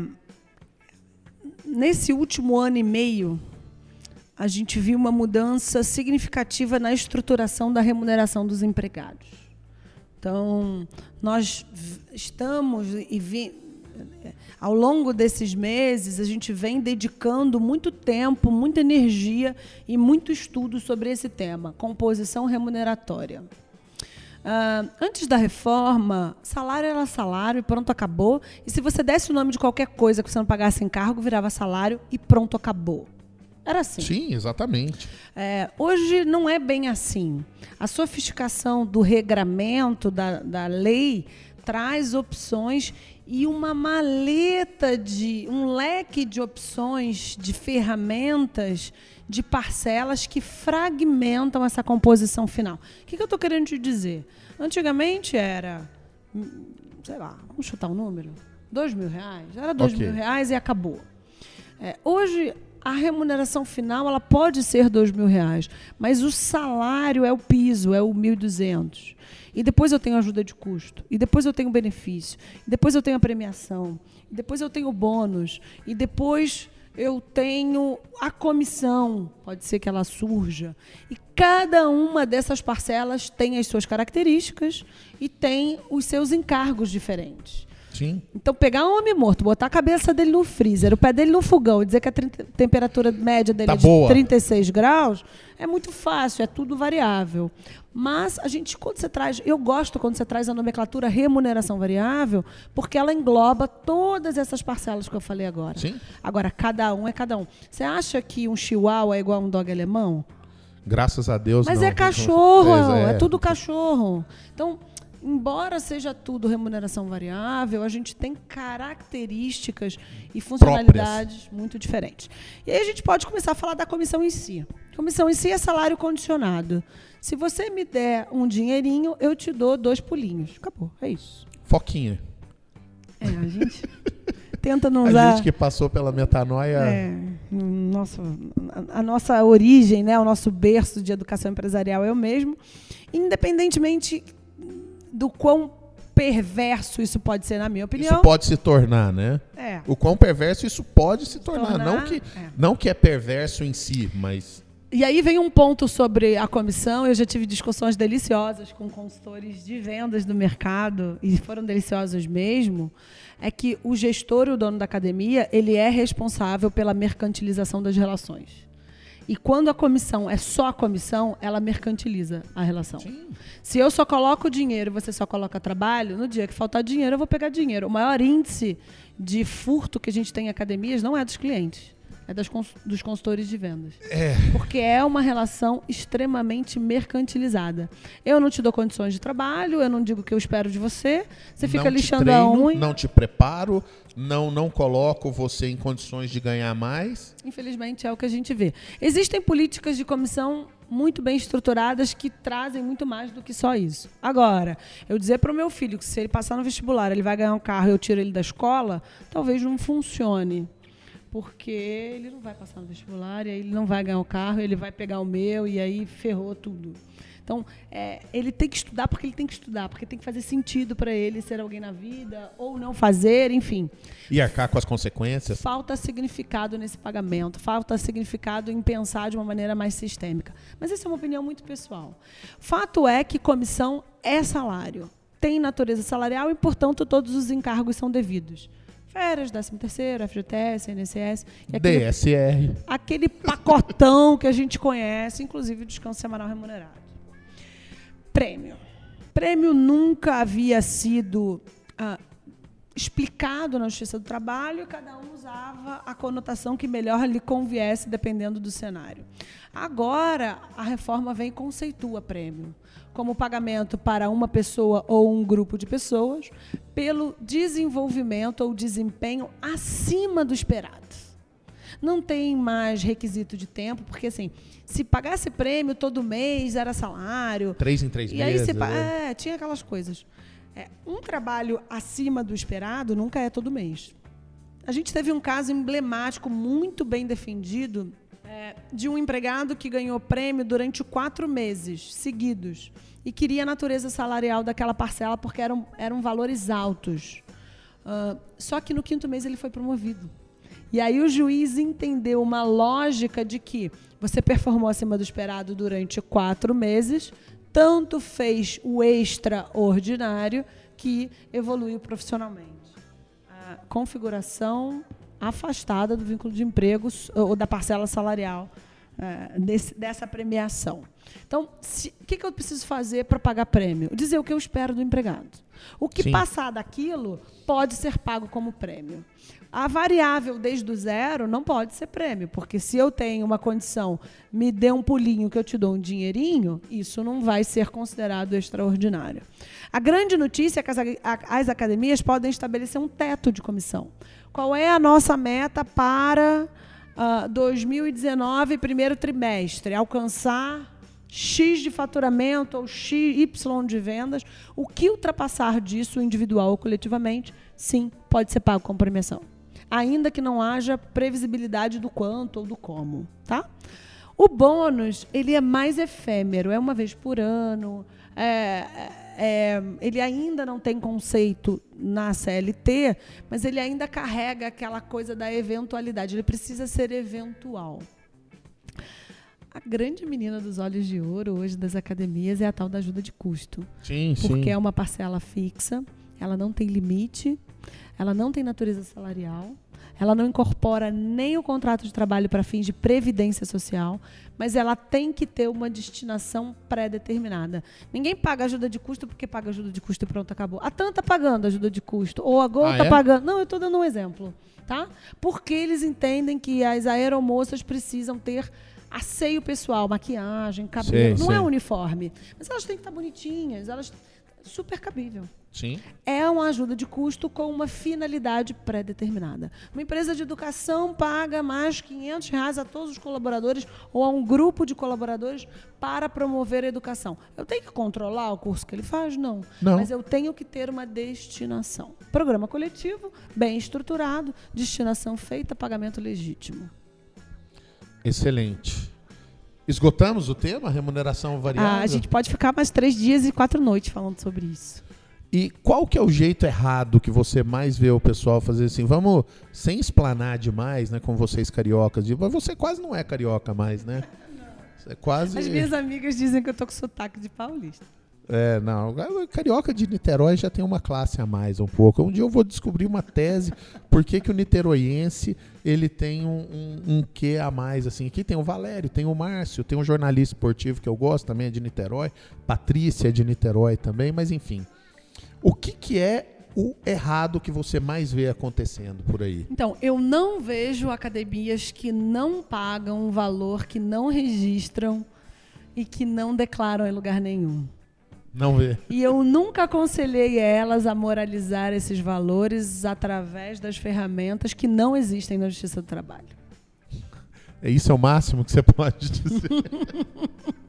nesse último ano e meio, a gente viu uma mudança significativa na estruturação da remuneração dos empregados. Então, nós estamos e ao longo desses meses, a gente vem dedicando muito tempo, muita energia e muito estudo sobre esse tema, composição remuneratória. Uh, antes da reforma, salário era salário e pronto, acabou. E se você desse o nome de qualquer coisa que você não pagasse em cargo, virava salário e pronto, acabou. Era assim. Sim, exatamente. É, hoje não é bem assim. A sofisticação do regramento, da, da lei, traz opções e uma maleta de. um leque de opções, de ferramentas, de parcelas que fragmentam essa composição final. O que, que eu estou querendo te dizer? Antigamente era. sei lá, vamos chutar um número? Dois mil reais? Era dois okay. mil reais e acabou. É, hoje a remuneração final ela pode ser dois mil reais, mas o salário é o piso, é o 1.200. E depois eu tenho ajuda de custo, e depois eu tenho benefício, e depois eu tenho a premiação, e depois eu tenho bônus, e depois eu tenho a comissão, pode ser que ela surja. E cada uma dessas parcelas tem as suas características e tem os seus encargos diferentes. Sim. Então, pegar um homem morto, botar a cabeça dele no freezer, o pé dele no fogão e dizer que a temperatura média dele tá é de boa. 36 graus, é muito fácil, é tudo variável. Mas a gente, quando você traz, eu gosto quando você traz a nomenclatura remuneração variável, porque ela engloba todas essas parcelas que eu falei agora. Sim. Agora, cada um é cada um. Você acha que um chihuahua é igual a um dog alemão? Graças a Deus. Mas não. é cachorro, é, é, é tudo cachorro. Então, embora seja tudo remuneração variável, a gente tem características e funcionalidades Próprias. muito diferentes. E aí a gente pode começar a falar da comissão em si. Comissão em si é salário condicionado. Se você me der um dinheirinho, eu te dou dois pulinhos. Acabou, é isso. Foquinha. É, a gente tenta não usar. A gente que passou pela metanoia. É, nosso, a, a nossa origem, né, o nosso berço de educação empresarial é o mesmo. Independentemente do quão perverso isso pode ser, na minha opinião. Isso pode se tornar, né? É. O quão perverso isso pode se tornar. tornar não, que, é. não que é perverso em si, mas. E aí vem um ponto sobre a comissão. Eu já tive discussões deliciosas com consultores de vendas do mercado, e foram deliciosas mesmo. É que o gestor, o dono da academia, ele é responsável pela mercantilização das relações. E quando a comissão é só a comissão, ela mercantiliza a relação. Sim. Se eu só coloco dinheiro e você só coloca trabalho, no dia que faltar dinheiro, eu vou pegar dinheiro. O maior índice de furto que a gente tem em academias não é dos clientes é das, dos consultores de vendas. É. Porque é uma relação extremamente mercantilizada. Eu não te dou condições de trabalho, eu não digo o que eu espero de você, você fica não lixando treino, a unha. Não te preparo, não, não coloco você em condições de ganhar mais. Infelizmente é o que a gente vê. Existem políticas de comissão muito bem estruturadas que trazem muito mais do que só isso. Agora, eu dizer para o meu filho que se ele passar no vestibular ele vai ganhar um carro e eu tiro ele da escola, talvez não funcione porque ele não vai passar no vestibular, e aí ele não vai ganhar o carro, ele vai pegar o meu, e aí ferrou tudo. Então, é, ele tem que estudar porque ele tem que estudar, porque tem que fazer sentido para ele ser alguém na vida, ou não fazer, enfim. E arcar com as consequências? Falta significado nesse pagamento, falta significado em pensar de uma maneira mais sistêmica. Mas essa é uma opinião muito pessoal. Fato é que comissão é salário, tem natureza salarial e, portanto, todos os encargos são devidos férias, 13 terceiro, FGTS, INSS. Aquele, DSR. Aquele pacotão que a gente conhece, inclusive o descanso semanal remunerado. Prêmio. Prêmio nunca havia sido ah, explicado na Justiça do Trabalho e cada um usava a conotação que melhor lhe conviesse, dependendo do cenário. Agora, a reforma vem e conceitua prêmio como pagamento para uma pessoa ou um grupo de pessoas pelo desenvolvimento ou desempenho acima do esperado. Não tem mais requisito de tempo, porque assim, se pagasse prêmio todo mês era salário. Três em três e meses. Aí você, né? é, tinha aquelas coisas. É, um trabalho acima do esperado nunca é todo mês. A gente teve um caso emblemático, muito bem defendido, é, de um empregado que ganhou prêmio durante quatro meses seguidos e queria a natureza salarial daquela parcela porque eram, eram valores altos. Uh, só que no quinto mês ele foi promovido. E aí o juiz entendeu uma lógica de que você performou acima do esperado durante quatro meses, tanto fez o extraordinário que evoluiu profissionalmente. A configuração afastada do vínculo de empregos ou da parcela salarial é, desse, dessa premiação. Então, o que, que eu preciso fazer para pagar prêmio? Dizer o que eu espero do empregado. O que Sim. passar daquilo pode ser pago como prêmio. A variável desde o zero não pode ser prêmio, porque se eu tenho uma condição, me dê um pulinho que eu te dou um dinheirinho, isso não vai ser considerado extraordinário. A grande notícia é que as, as academias podem estabelecer um teto de comissão. Qual é a nossa meta para uh, 2019, primeiro trimestre? Alcançar X de faturamento ou X, Y de vendas. O que ultrapassar disso, individual ou coletivamente, sim, pode ser pago com premiação. Ainda que não haja previsibilidade do quanto ou do como, tá? O bônus, ele é mais efêmero, é uma vez por ano, é, é, ele ainda não tem conceito na CLT, mas ele ainda carrega aquela coisa da eventualidade, ele precisa ser eventual. A grande menina dos olhos de ouro hoje das academias é a tal da ajuda de custo. Sim, porque sim. é uma parcela fixa, ela não tem limite, ela não tem natureza salarial, ela não incorpora nem o contrato de trabalho para fins de previdência social, mas ela tem que ter uma destinação pré-determinada. Ninguém paga ajuda de custo porque paga ajuda de custo e pronto, acabou. A TAN está pagando ajuda de custo, ou a Gol está ah, é? pagando. Não, eu estou dando um exemplo. Tá? Porque eles entendem que as aeromoças precisam ter asseio pessoal, maquiagem, cabelo. Sei, não é sei. é uniforme. Mas elas têm que estar bonitinhas, elas super cabível. Sim. É uma ajuda de custo com uma finalidade pré-determinada. Uma empresa de educação paga mais 500 reais a todos os colaboradores ou a um grupo de colaboradores para promover a educação. Eu tenho que controlar o curso que ele faz? Não. Não. Mas eu tenho que ter uma destinação. Programa coletivo, bem estruturado, destinação feita, pagamento legítimo. Excelente. Esgotamos o tema, remuneração variável? Ah, a gente pode ficar mais três dias e quatro noites falando sobre isso. E qual que é o jeito errado que você mais vê o pessoal fazer assim? Vamos, sem explanar demais, né? Com vocês cariocas. Mas você quase não é carioca mais, né? Você é quase... As minhas amigas dizem que eu tô com sotaque de paulista. É, não. Carioca de Niterói já tem uma classe a mais um pouco. Um dia eu vou descobrir uma tese por que, que o niteroiense ele tem um, um, um quê a mais. assim. Aqui tem o Valério, tem o Márcio, tem um jornalista esportivo que eu gosto também, é de Niterói. Patrícia é de Niterói também, mas enfim. O que, que é o errado que você mais vê acontecendo por aí? Então, eu não vejo academias que não pagam um valor, que não registram e que não declaram em lugar nenhum. Não vê. E eu nunca aconselhei elas a moralizar esses valores através das ferramentas que não existem na Justiça do Trabalho. É isso é o máximo que você pode dizer.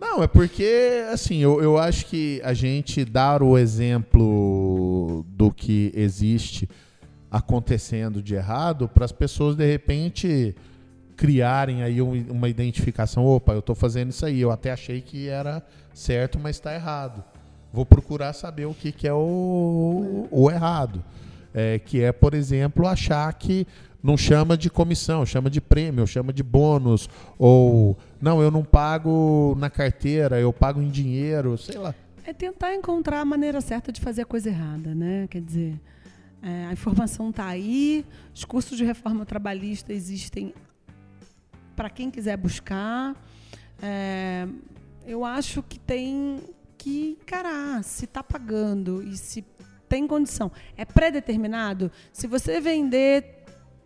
Não, é porque, assim, eu, eu acho que a gente dar o exemplo do que existe acontecendo de errado para as pessoas, de repente, criarem aí um, uma identificação. Opa, eu estou fazendo isso aí. Eu até achei que era certo, mas está errado. Vou procurar saber o que, que é o, o errado. É, que é, por exemplo, achar que não chama de comissão, chama de prêmio, chama de bônus, ou não, eu não pago na carteira, eu pago em dinheiro, sei lá. É tentar encontrar a maneira certa de fazer a coisa errada, né? Quer dizer, é, a informação está aí, os cursos de reforma trabalhista existem para quem quiser buscar. É, eu acho que tem que encarar se está pagando e se tem condição. É pré-determinado? Se você vender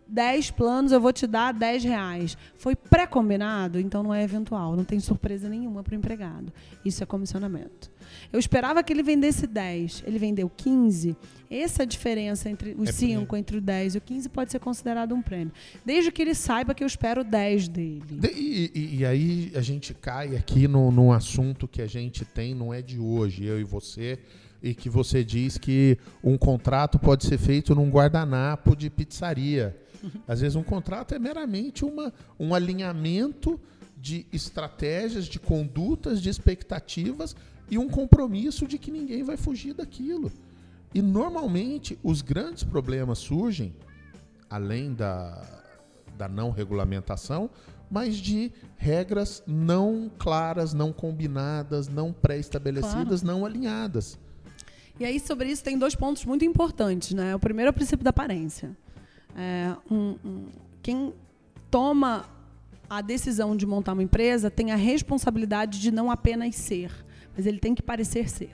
10 planos, eu vou te dar 10 reais. Foi pré-combinado, então não é eventual, não tem surpresa nenhuma para o empregado. Isso é comissionamento. Eu esperava que ele vendesse 10, ele vendeu 15. Essa diferença entre os é 5, entre o 10 e o 15 pode ser considerado um prêmio. Desde que ele saiba que eu espero 10 dele. De, e, e, aí a gente cai aqui no, num assunto que a gente tem, não é de hoje, eu e você e que você diz que um contrato pode ser feito num guardanapo de pizzaria. Às vezes um contrato é meramente uma, um alinhamento de estratégias, de condutas, de expectativas e um compromisso de que ninguém vai fugir daquilo. E normalmente os grandes problemas surgem, além da, da não regulamentação, mas de regras não claras, não combinadas, não pré-estabelecidas, claro. não alinhadas. E aí, sobre isso, tem dois pontos muito importantes. Né? O primeiro é o princípio da aparência. É, um, um, quem toma a decisão de montar uma empresa tem a responsabilidade de não apenas ser, mas ele tem que parecer ser.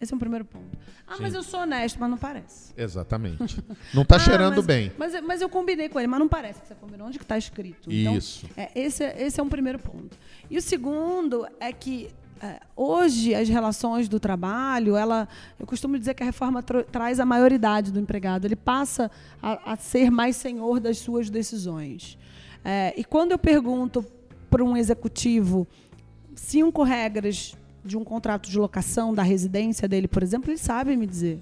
Esse é o primeiro ponto. Ah, Sim. mas eu sou honesto, mas não parece. Exatamente. Não está ah, cheirando mas, bem. Mas, mas, eu combinei com ele, mas não parece que você combinou. Onde que está escrito? Então, Isso. É, esse, esse é um primeiro ponto. E o segundo é que é, hoje as relações do trabalho, ela, eu costumo dizer que a reforma tra traz a maioridade do empregado. Ele passa a, a ser mais senhor das suas decisões. É, e quando eu pergunto para um executivo cinco regras de um contrato de locação da residência dele, por exemplo, ele sabe me dizer.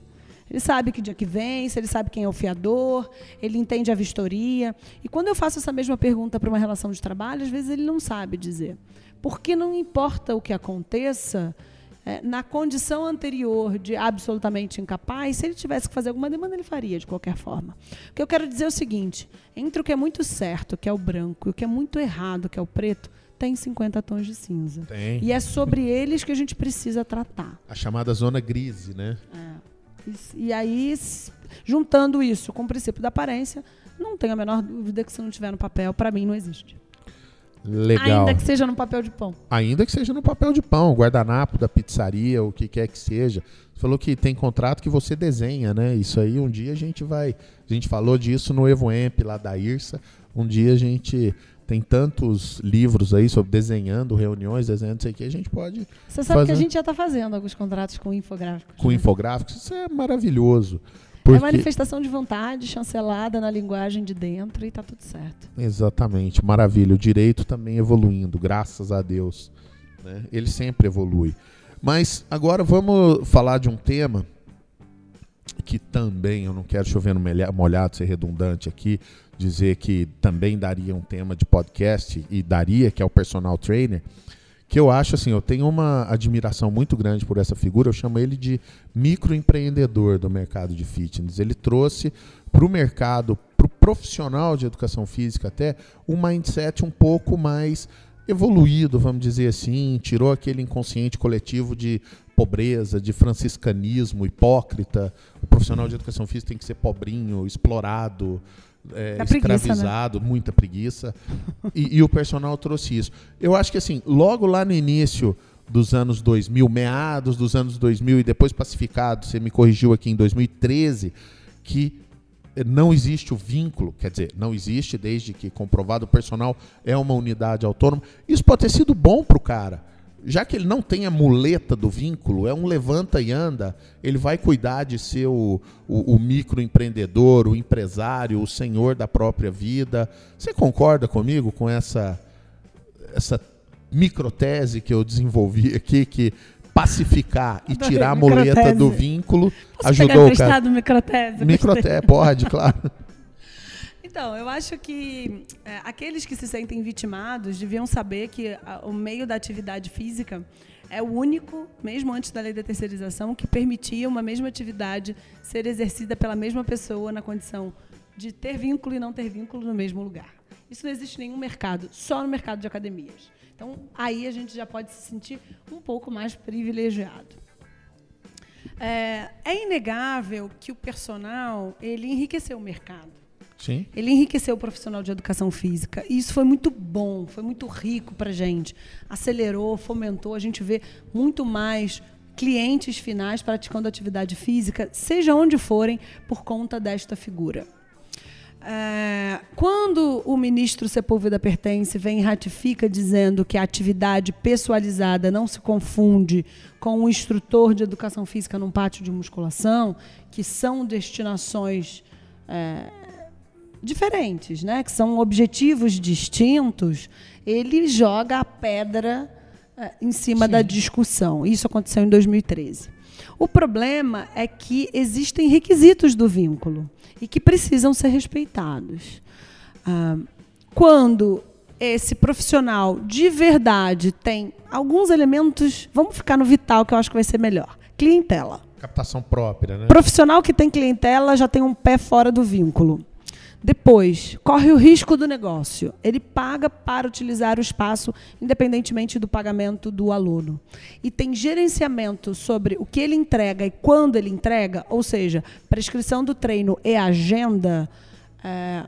Ele sabe que dia que vence, ele sabe quem é o fiador, ele entende a vistoria. E quando eu faço essa mesma pergunta para uma relação de trabalho, às vezes ele não sabe dizer. Porque não importa o que aconteça, é, na condição anterior de absolutamente incapaz, se ele tivesse que fazer alguma demanda, ele faria de qualquer forma. O que eu quero dizer é o seguinte: entre o que é muito certo, que é o branco, e o que é muito errado, que é o preto, tem 50 tons de cinza. Tem. E é sobre eles que a gente precisa tratar. A chamada zona grise, né? É. E, e aí, juntando isso com o princípio da aparência, não tenho a menor dúvida que se não tiver no papel, para mim não existe. Legal. Ainda que seja no papel de pão. Ainda que seja no papel de pão, guardanapo da pizzaria, o que quer que seja. Você falou que tem contrato que você desenha, né? Isso aí um dia a gente vai. A gente falou disso no Evo Amp lá da Irsa. Um dia a gente tem tantos livros aí sobre desenhando reuniões, desenhando isso aqui, a gente pode. Você sabe fazer... que a gente já está fazendo alguns contratos com infográficos. Com né? infográficos, isso é maravilhoso. É porque... É manifestação de vontade, chancelada na linguagem de dentro e está tudo certo. Exatamente, maravilha. O direito também evoluindo, graças a Deus. Né? Ele sempre evolui. Mas agora vamos falar de um tema que também, eu não quero chover no molhado, ser redundante aqui, dizer que também daria um tema de podcast e daria, que é o personal trainer, que eu acho assim, eu tenho uma admiração muito grande por essa figura, eu chamo ele de microempreendedor do mercado de fitness. Ele trouxe para o mercado, para o profissional de educação física até, um mindset um pouco mais evoluído, vamos dizer assim, tirou aquele inconsciente coletivo de pobreza, de franciscanismo hipócrita. O profissional de educação física tem que ser pobrinho, explorado, é, escravizado, preguiça, né? muita preguiça. E, e, o personal trouxe isso. Eu acho que assim, logo lá no início dos anos 2000, meados dos anos 2000 e depois pacificado, você me corrigiu aqui em 2013, que não existe o vínculo, quer dizer, não existe desde que comprovado o personal é uma unidade autônoma. Isso pode ter sido bom para o cara já que ele não tem a muleta do vínculo, é um levanta e anda, ele vai cuidar de ser o, o, o microempreendedor, o empresário, o senhor da própria vida. Você concorda comigo com essa, essa microtese que eu desenvolvi aqui, que pacificar e tirar a muleta do vínculo Posso ajudou o cara. Microtese, microtese, pode, claro. Então, eu acho que é, aqueles que se sentem vitimados deviam saber que a, o meio da atividade física é o único, mesmo antes da lei da terceirização, que permitia uma mesma atividade ser exercida pela mesma pessoa na condição de ter vínculo e não ter vínculo no mesmo lugar. Isso não existe em nenhum mercado, só no mercado de academias. Então, aí a gente já pode se sentir um pouco mais privilegiado. É, é inegável que o personal ele enriqueceu o mercado. Sim. Ele enriqueceu o profissional de educação física. E isso foi muito bom, foi muito rico para gente. Acelerou, fomentou. A gente vê muito mais clientes finais praticando atividade física, seja onde forem, por conta desta figura. É, quando o ministro Sepúlveda Pertence vem e ratifica dizendo que a atividade pessoalizada não se confunde com um instrutor de educação física num pátio de musculação, que são destinações é, diferentes, né, que são objetivos distintos, ele joga a pedra uh, em cima Sim. da discussão. Isso aconteceu em 2013. O problema é que existem requisitos do vínculo e que precisam ser respeitados. Uh, quando esse profissional de verdade tem alguns elementos, vamos ficar no vital que eu acho que vai ser melhor. Clientela. Captação própria, né? Profissional que tem clientela já tem um pé fora do vínculo. Depois, corre o risco do negócio. Ele paga para utilizar o espaço, independentemente do pagamento do aluno. E tem gerenciamento sobre o que ele entrega e quando ele entrega, ou seja, prescrição do treino e agenda. É,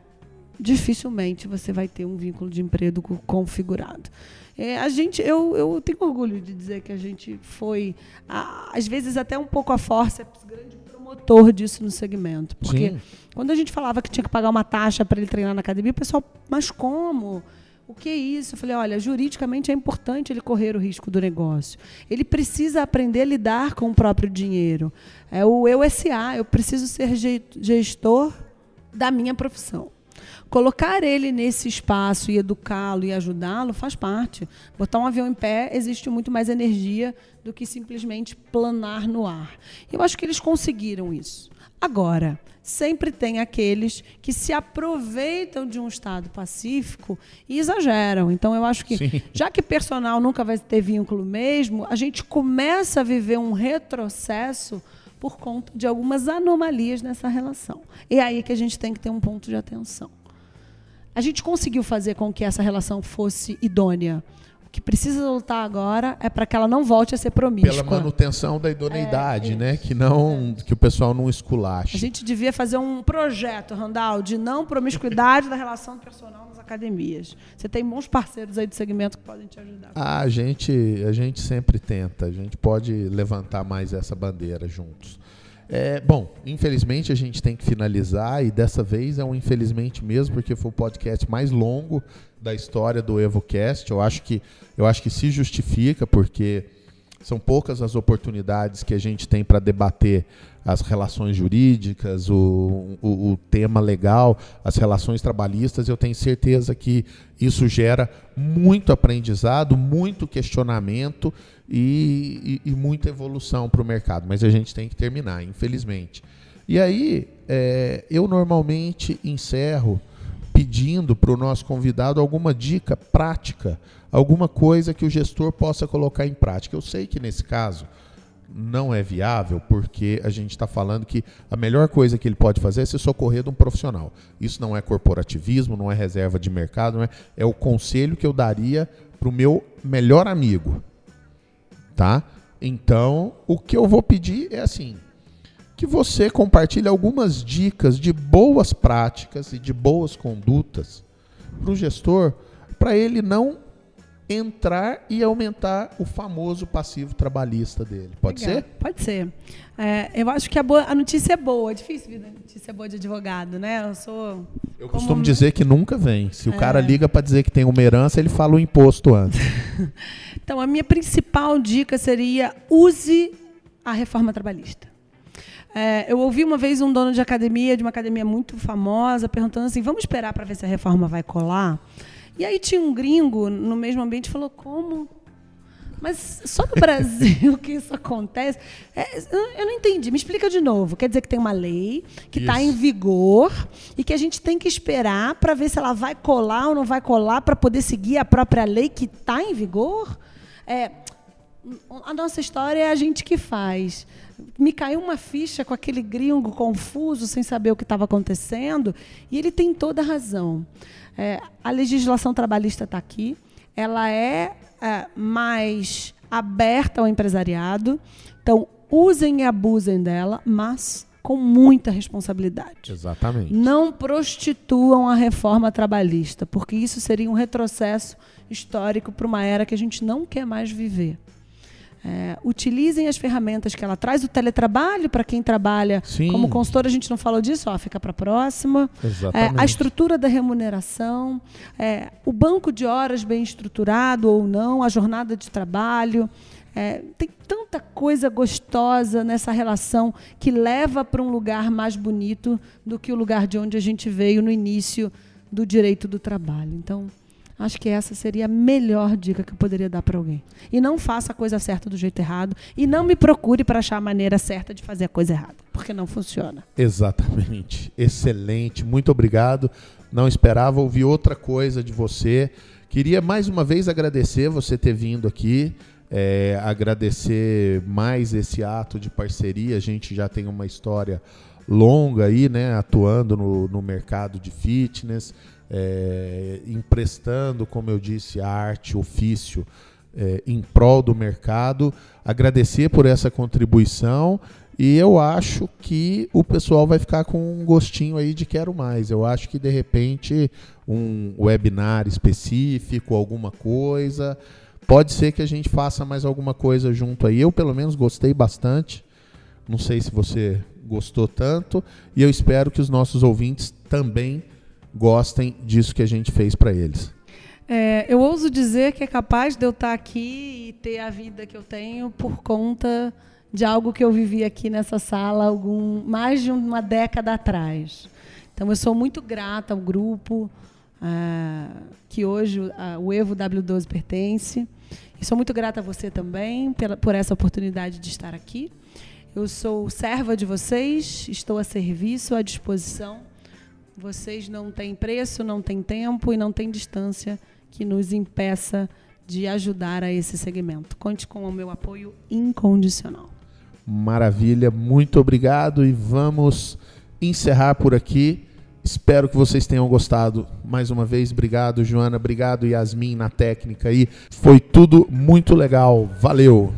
dificilmente você vai ter um vínculo de emprego configurado. É, a gente, eu, eu tenho orgulho de dizer que a gente foi, às vezes até um pouco a força grande promotor disso no segmento. Porque Sim. quando a gente falava que tinha que pagar uma taxa para ele treinar na academia, o pessoal, mas como? O que é isso? Eu falei, olha, juridicamente é importante ele correr o risco do negócio. Ele precisa aprender a lidar com o próprio dinheiro. É o eu SA, eu preciso ser gestor da minha profissão. Colocar ele nesse espaço e educá-lo e ajudá-lo faz parte. Botar um avião em pé existe muito mais energia do que simplesmente planar no ar. Eu acho que eles conseguiram isso. Agora, sempre tem aqueles que se aproveitam de um estado pacífico e exageram. Então, eu acho que, Sim. já que personal nunca vai ter vínculo mesmo, a gente começa a viver um retrocesso por conta de algumas anomalias nessa relação. E é aí que a gente tem que ter um ponto de atenção. A gente conseguiu fazer com que essa relação fosse idônea. O que precisa lutar agora é para que ela não volte a ser promíscua. Pela manutenção da idoneidade, é, né? Que não, é. que o pessoal não esculache. A gente devia fazer um projeto, Randall, de não promiscuidade da relação personal nas academias. Você tem bons parceiros aí do segmento que podem te ajudar. Ah, a gente, a gente sempre tenta. A gente pode levantar mais essa bandeira juntos. É, bom, infelizmente a gente tem que finalizar e dessa vez é um infelizmente mesmo porque foi o podcast mais longo da história do EvoCast. Eu acho que eu acho que se justifica porque são poucas as oportunidades que a gente tem para debater as relações jurídicas, o, o, o, tema legal, as relações trabalhistas. Eu tenho certeza que isso gera muito aprendizado, muito questionamento e, e, e muita evolução para o mercado. Mas a gente tem que terminar, infelizmente. E aí, é, eu normalmente encerro pedindo para o nosso convidado alguma dica prática, alguma coisa que o gestor possa colocar em prática. Eu sei que nesse caso não é viável, porque a gente está falando que a melhor coisa que ele pode fazer é se socorrer de um profissional. Isso não é corporativismo, não é reserva de mercado, é, é o conselho que eu daria para o meu melhor amigo. Tá? Então, o que eu vou pedir é assim: que você compartilhe algumas dicas de boas práticas e de boas condutas para o gestor, para ele não entrar e aumentar o famoso passivo trabalhista dele. Pode Legal. ser? Pode ser. É, eu acho que a, boa, a, notícia é boa. É difícil vir notícia boa de advogado, né? Eu sou. Eu costumo como... dizer que nunca vem. Se o é... cara liga para dizer que tem uma herança, ele fala o imposto antes. então, a minha principal dica seria use a reforma trabalhista. É, eu ouvi uma vez um dono de academia, de uma academia muito famosa, perguntando assim: vamos esperar para ver se a reforma vai colar? E aí tinha um gringo no mesmo ambiente e falou: como? Mas só no Brasil que isso acontece? É, eu não entendi. Me explica de novo. Quer dizer que tem uma lei que está em vigor e que a gente tem que esperar para ver se ela vai colar ou não vai colar para poder seguir a própria lei que está em vigor? É, a nossa história é a gente que faz me caiu uma ficha com aquele gringo confuso, sem saber o que estava acontecendo, e ele tem toda a razão. É, a legislação trabalhista está aqui, ela é, é mais aberta ao empresariado, então usem e abusem dela, mas com muita responsabilidade. Exatamente. Não prostituam a reforma trabalhista, porque isso seria um retrocesso histórico para uma era que a gente não quer mais viver. É, utilizem as ferramentas que ela traz, o teletrabalho para quem trabalha Sim. como consultor, a gente não falou disso, ó, fica para a próxima. É, a estrutura da remuneração, é, o banco de horas bem estruturado ou não, a jornada de trabalho. É, tem tanta coisa gostosa nessa relação que leva para um lugar mais bonito do que o lugar de onde a gente veio no início do direito do trabalho. Então, Acho que essa seria a melhor dica que eu poderia dar para alguém. E não faça a coisa certa do jeito errado. E não me procure para achar a maneira certa de fazer a coisa errada. Porque não funciona. Exatamente. Excelente. Muito obrigado. Não esperava ouvir outra coisa de você. Queria mais uma vez agradecer você ter vindo aqui. É, agradecer mais esse ato de parceria. A gente já tem uma história longa aí, né? Atuando no, no mercado de fitness é, emprestando, como eu disse, arte, ofício é, em prol do mercado. Agradecer por essa contribuição e eu acho que o pessoal vai ficar com um gostinho aí de quero mais. Eu acho que de repente um webinar específico, alguma coisa. Pode ser que a gente faça mais alguma coisa junto aí. Eu, pelo menos, gostei bastante. Não sei se você gostou tanto. E eu espero que os nossos ouvintes também gostem disso que a gente fez para eles. É, eu ouso dizer que é capaz de eu estar aqui e ter a vida que eu tenho por conta de algo que eu vivi aqui nessa sala algum mais de uma década atrás. Então eu sou muito grata ao grupo ah, que hoje ah, o Evo W12 pertence. E sou muito grata a você também pela, por essa oportunidade de estar aqui. Eu sou serva de vocês, estou a serviço, à disposição vocês não têm preço, não têm tempo e não têm distância que nos impeça de ajudar a esse segmento. Conte com o meu apoio incondicional. Maravilha, muito obrigado e vamos encerrar por aqui. Espero que vocês tenham gostado. Mais uma vez, obrigado, Joana. Obrigado, Yasmin, na técnica aí. Foi tudo muito legal. Valeu!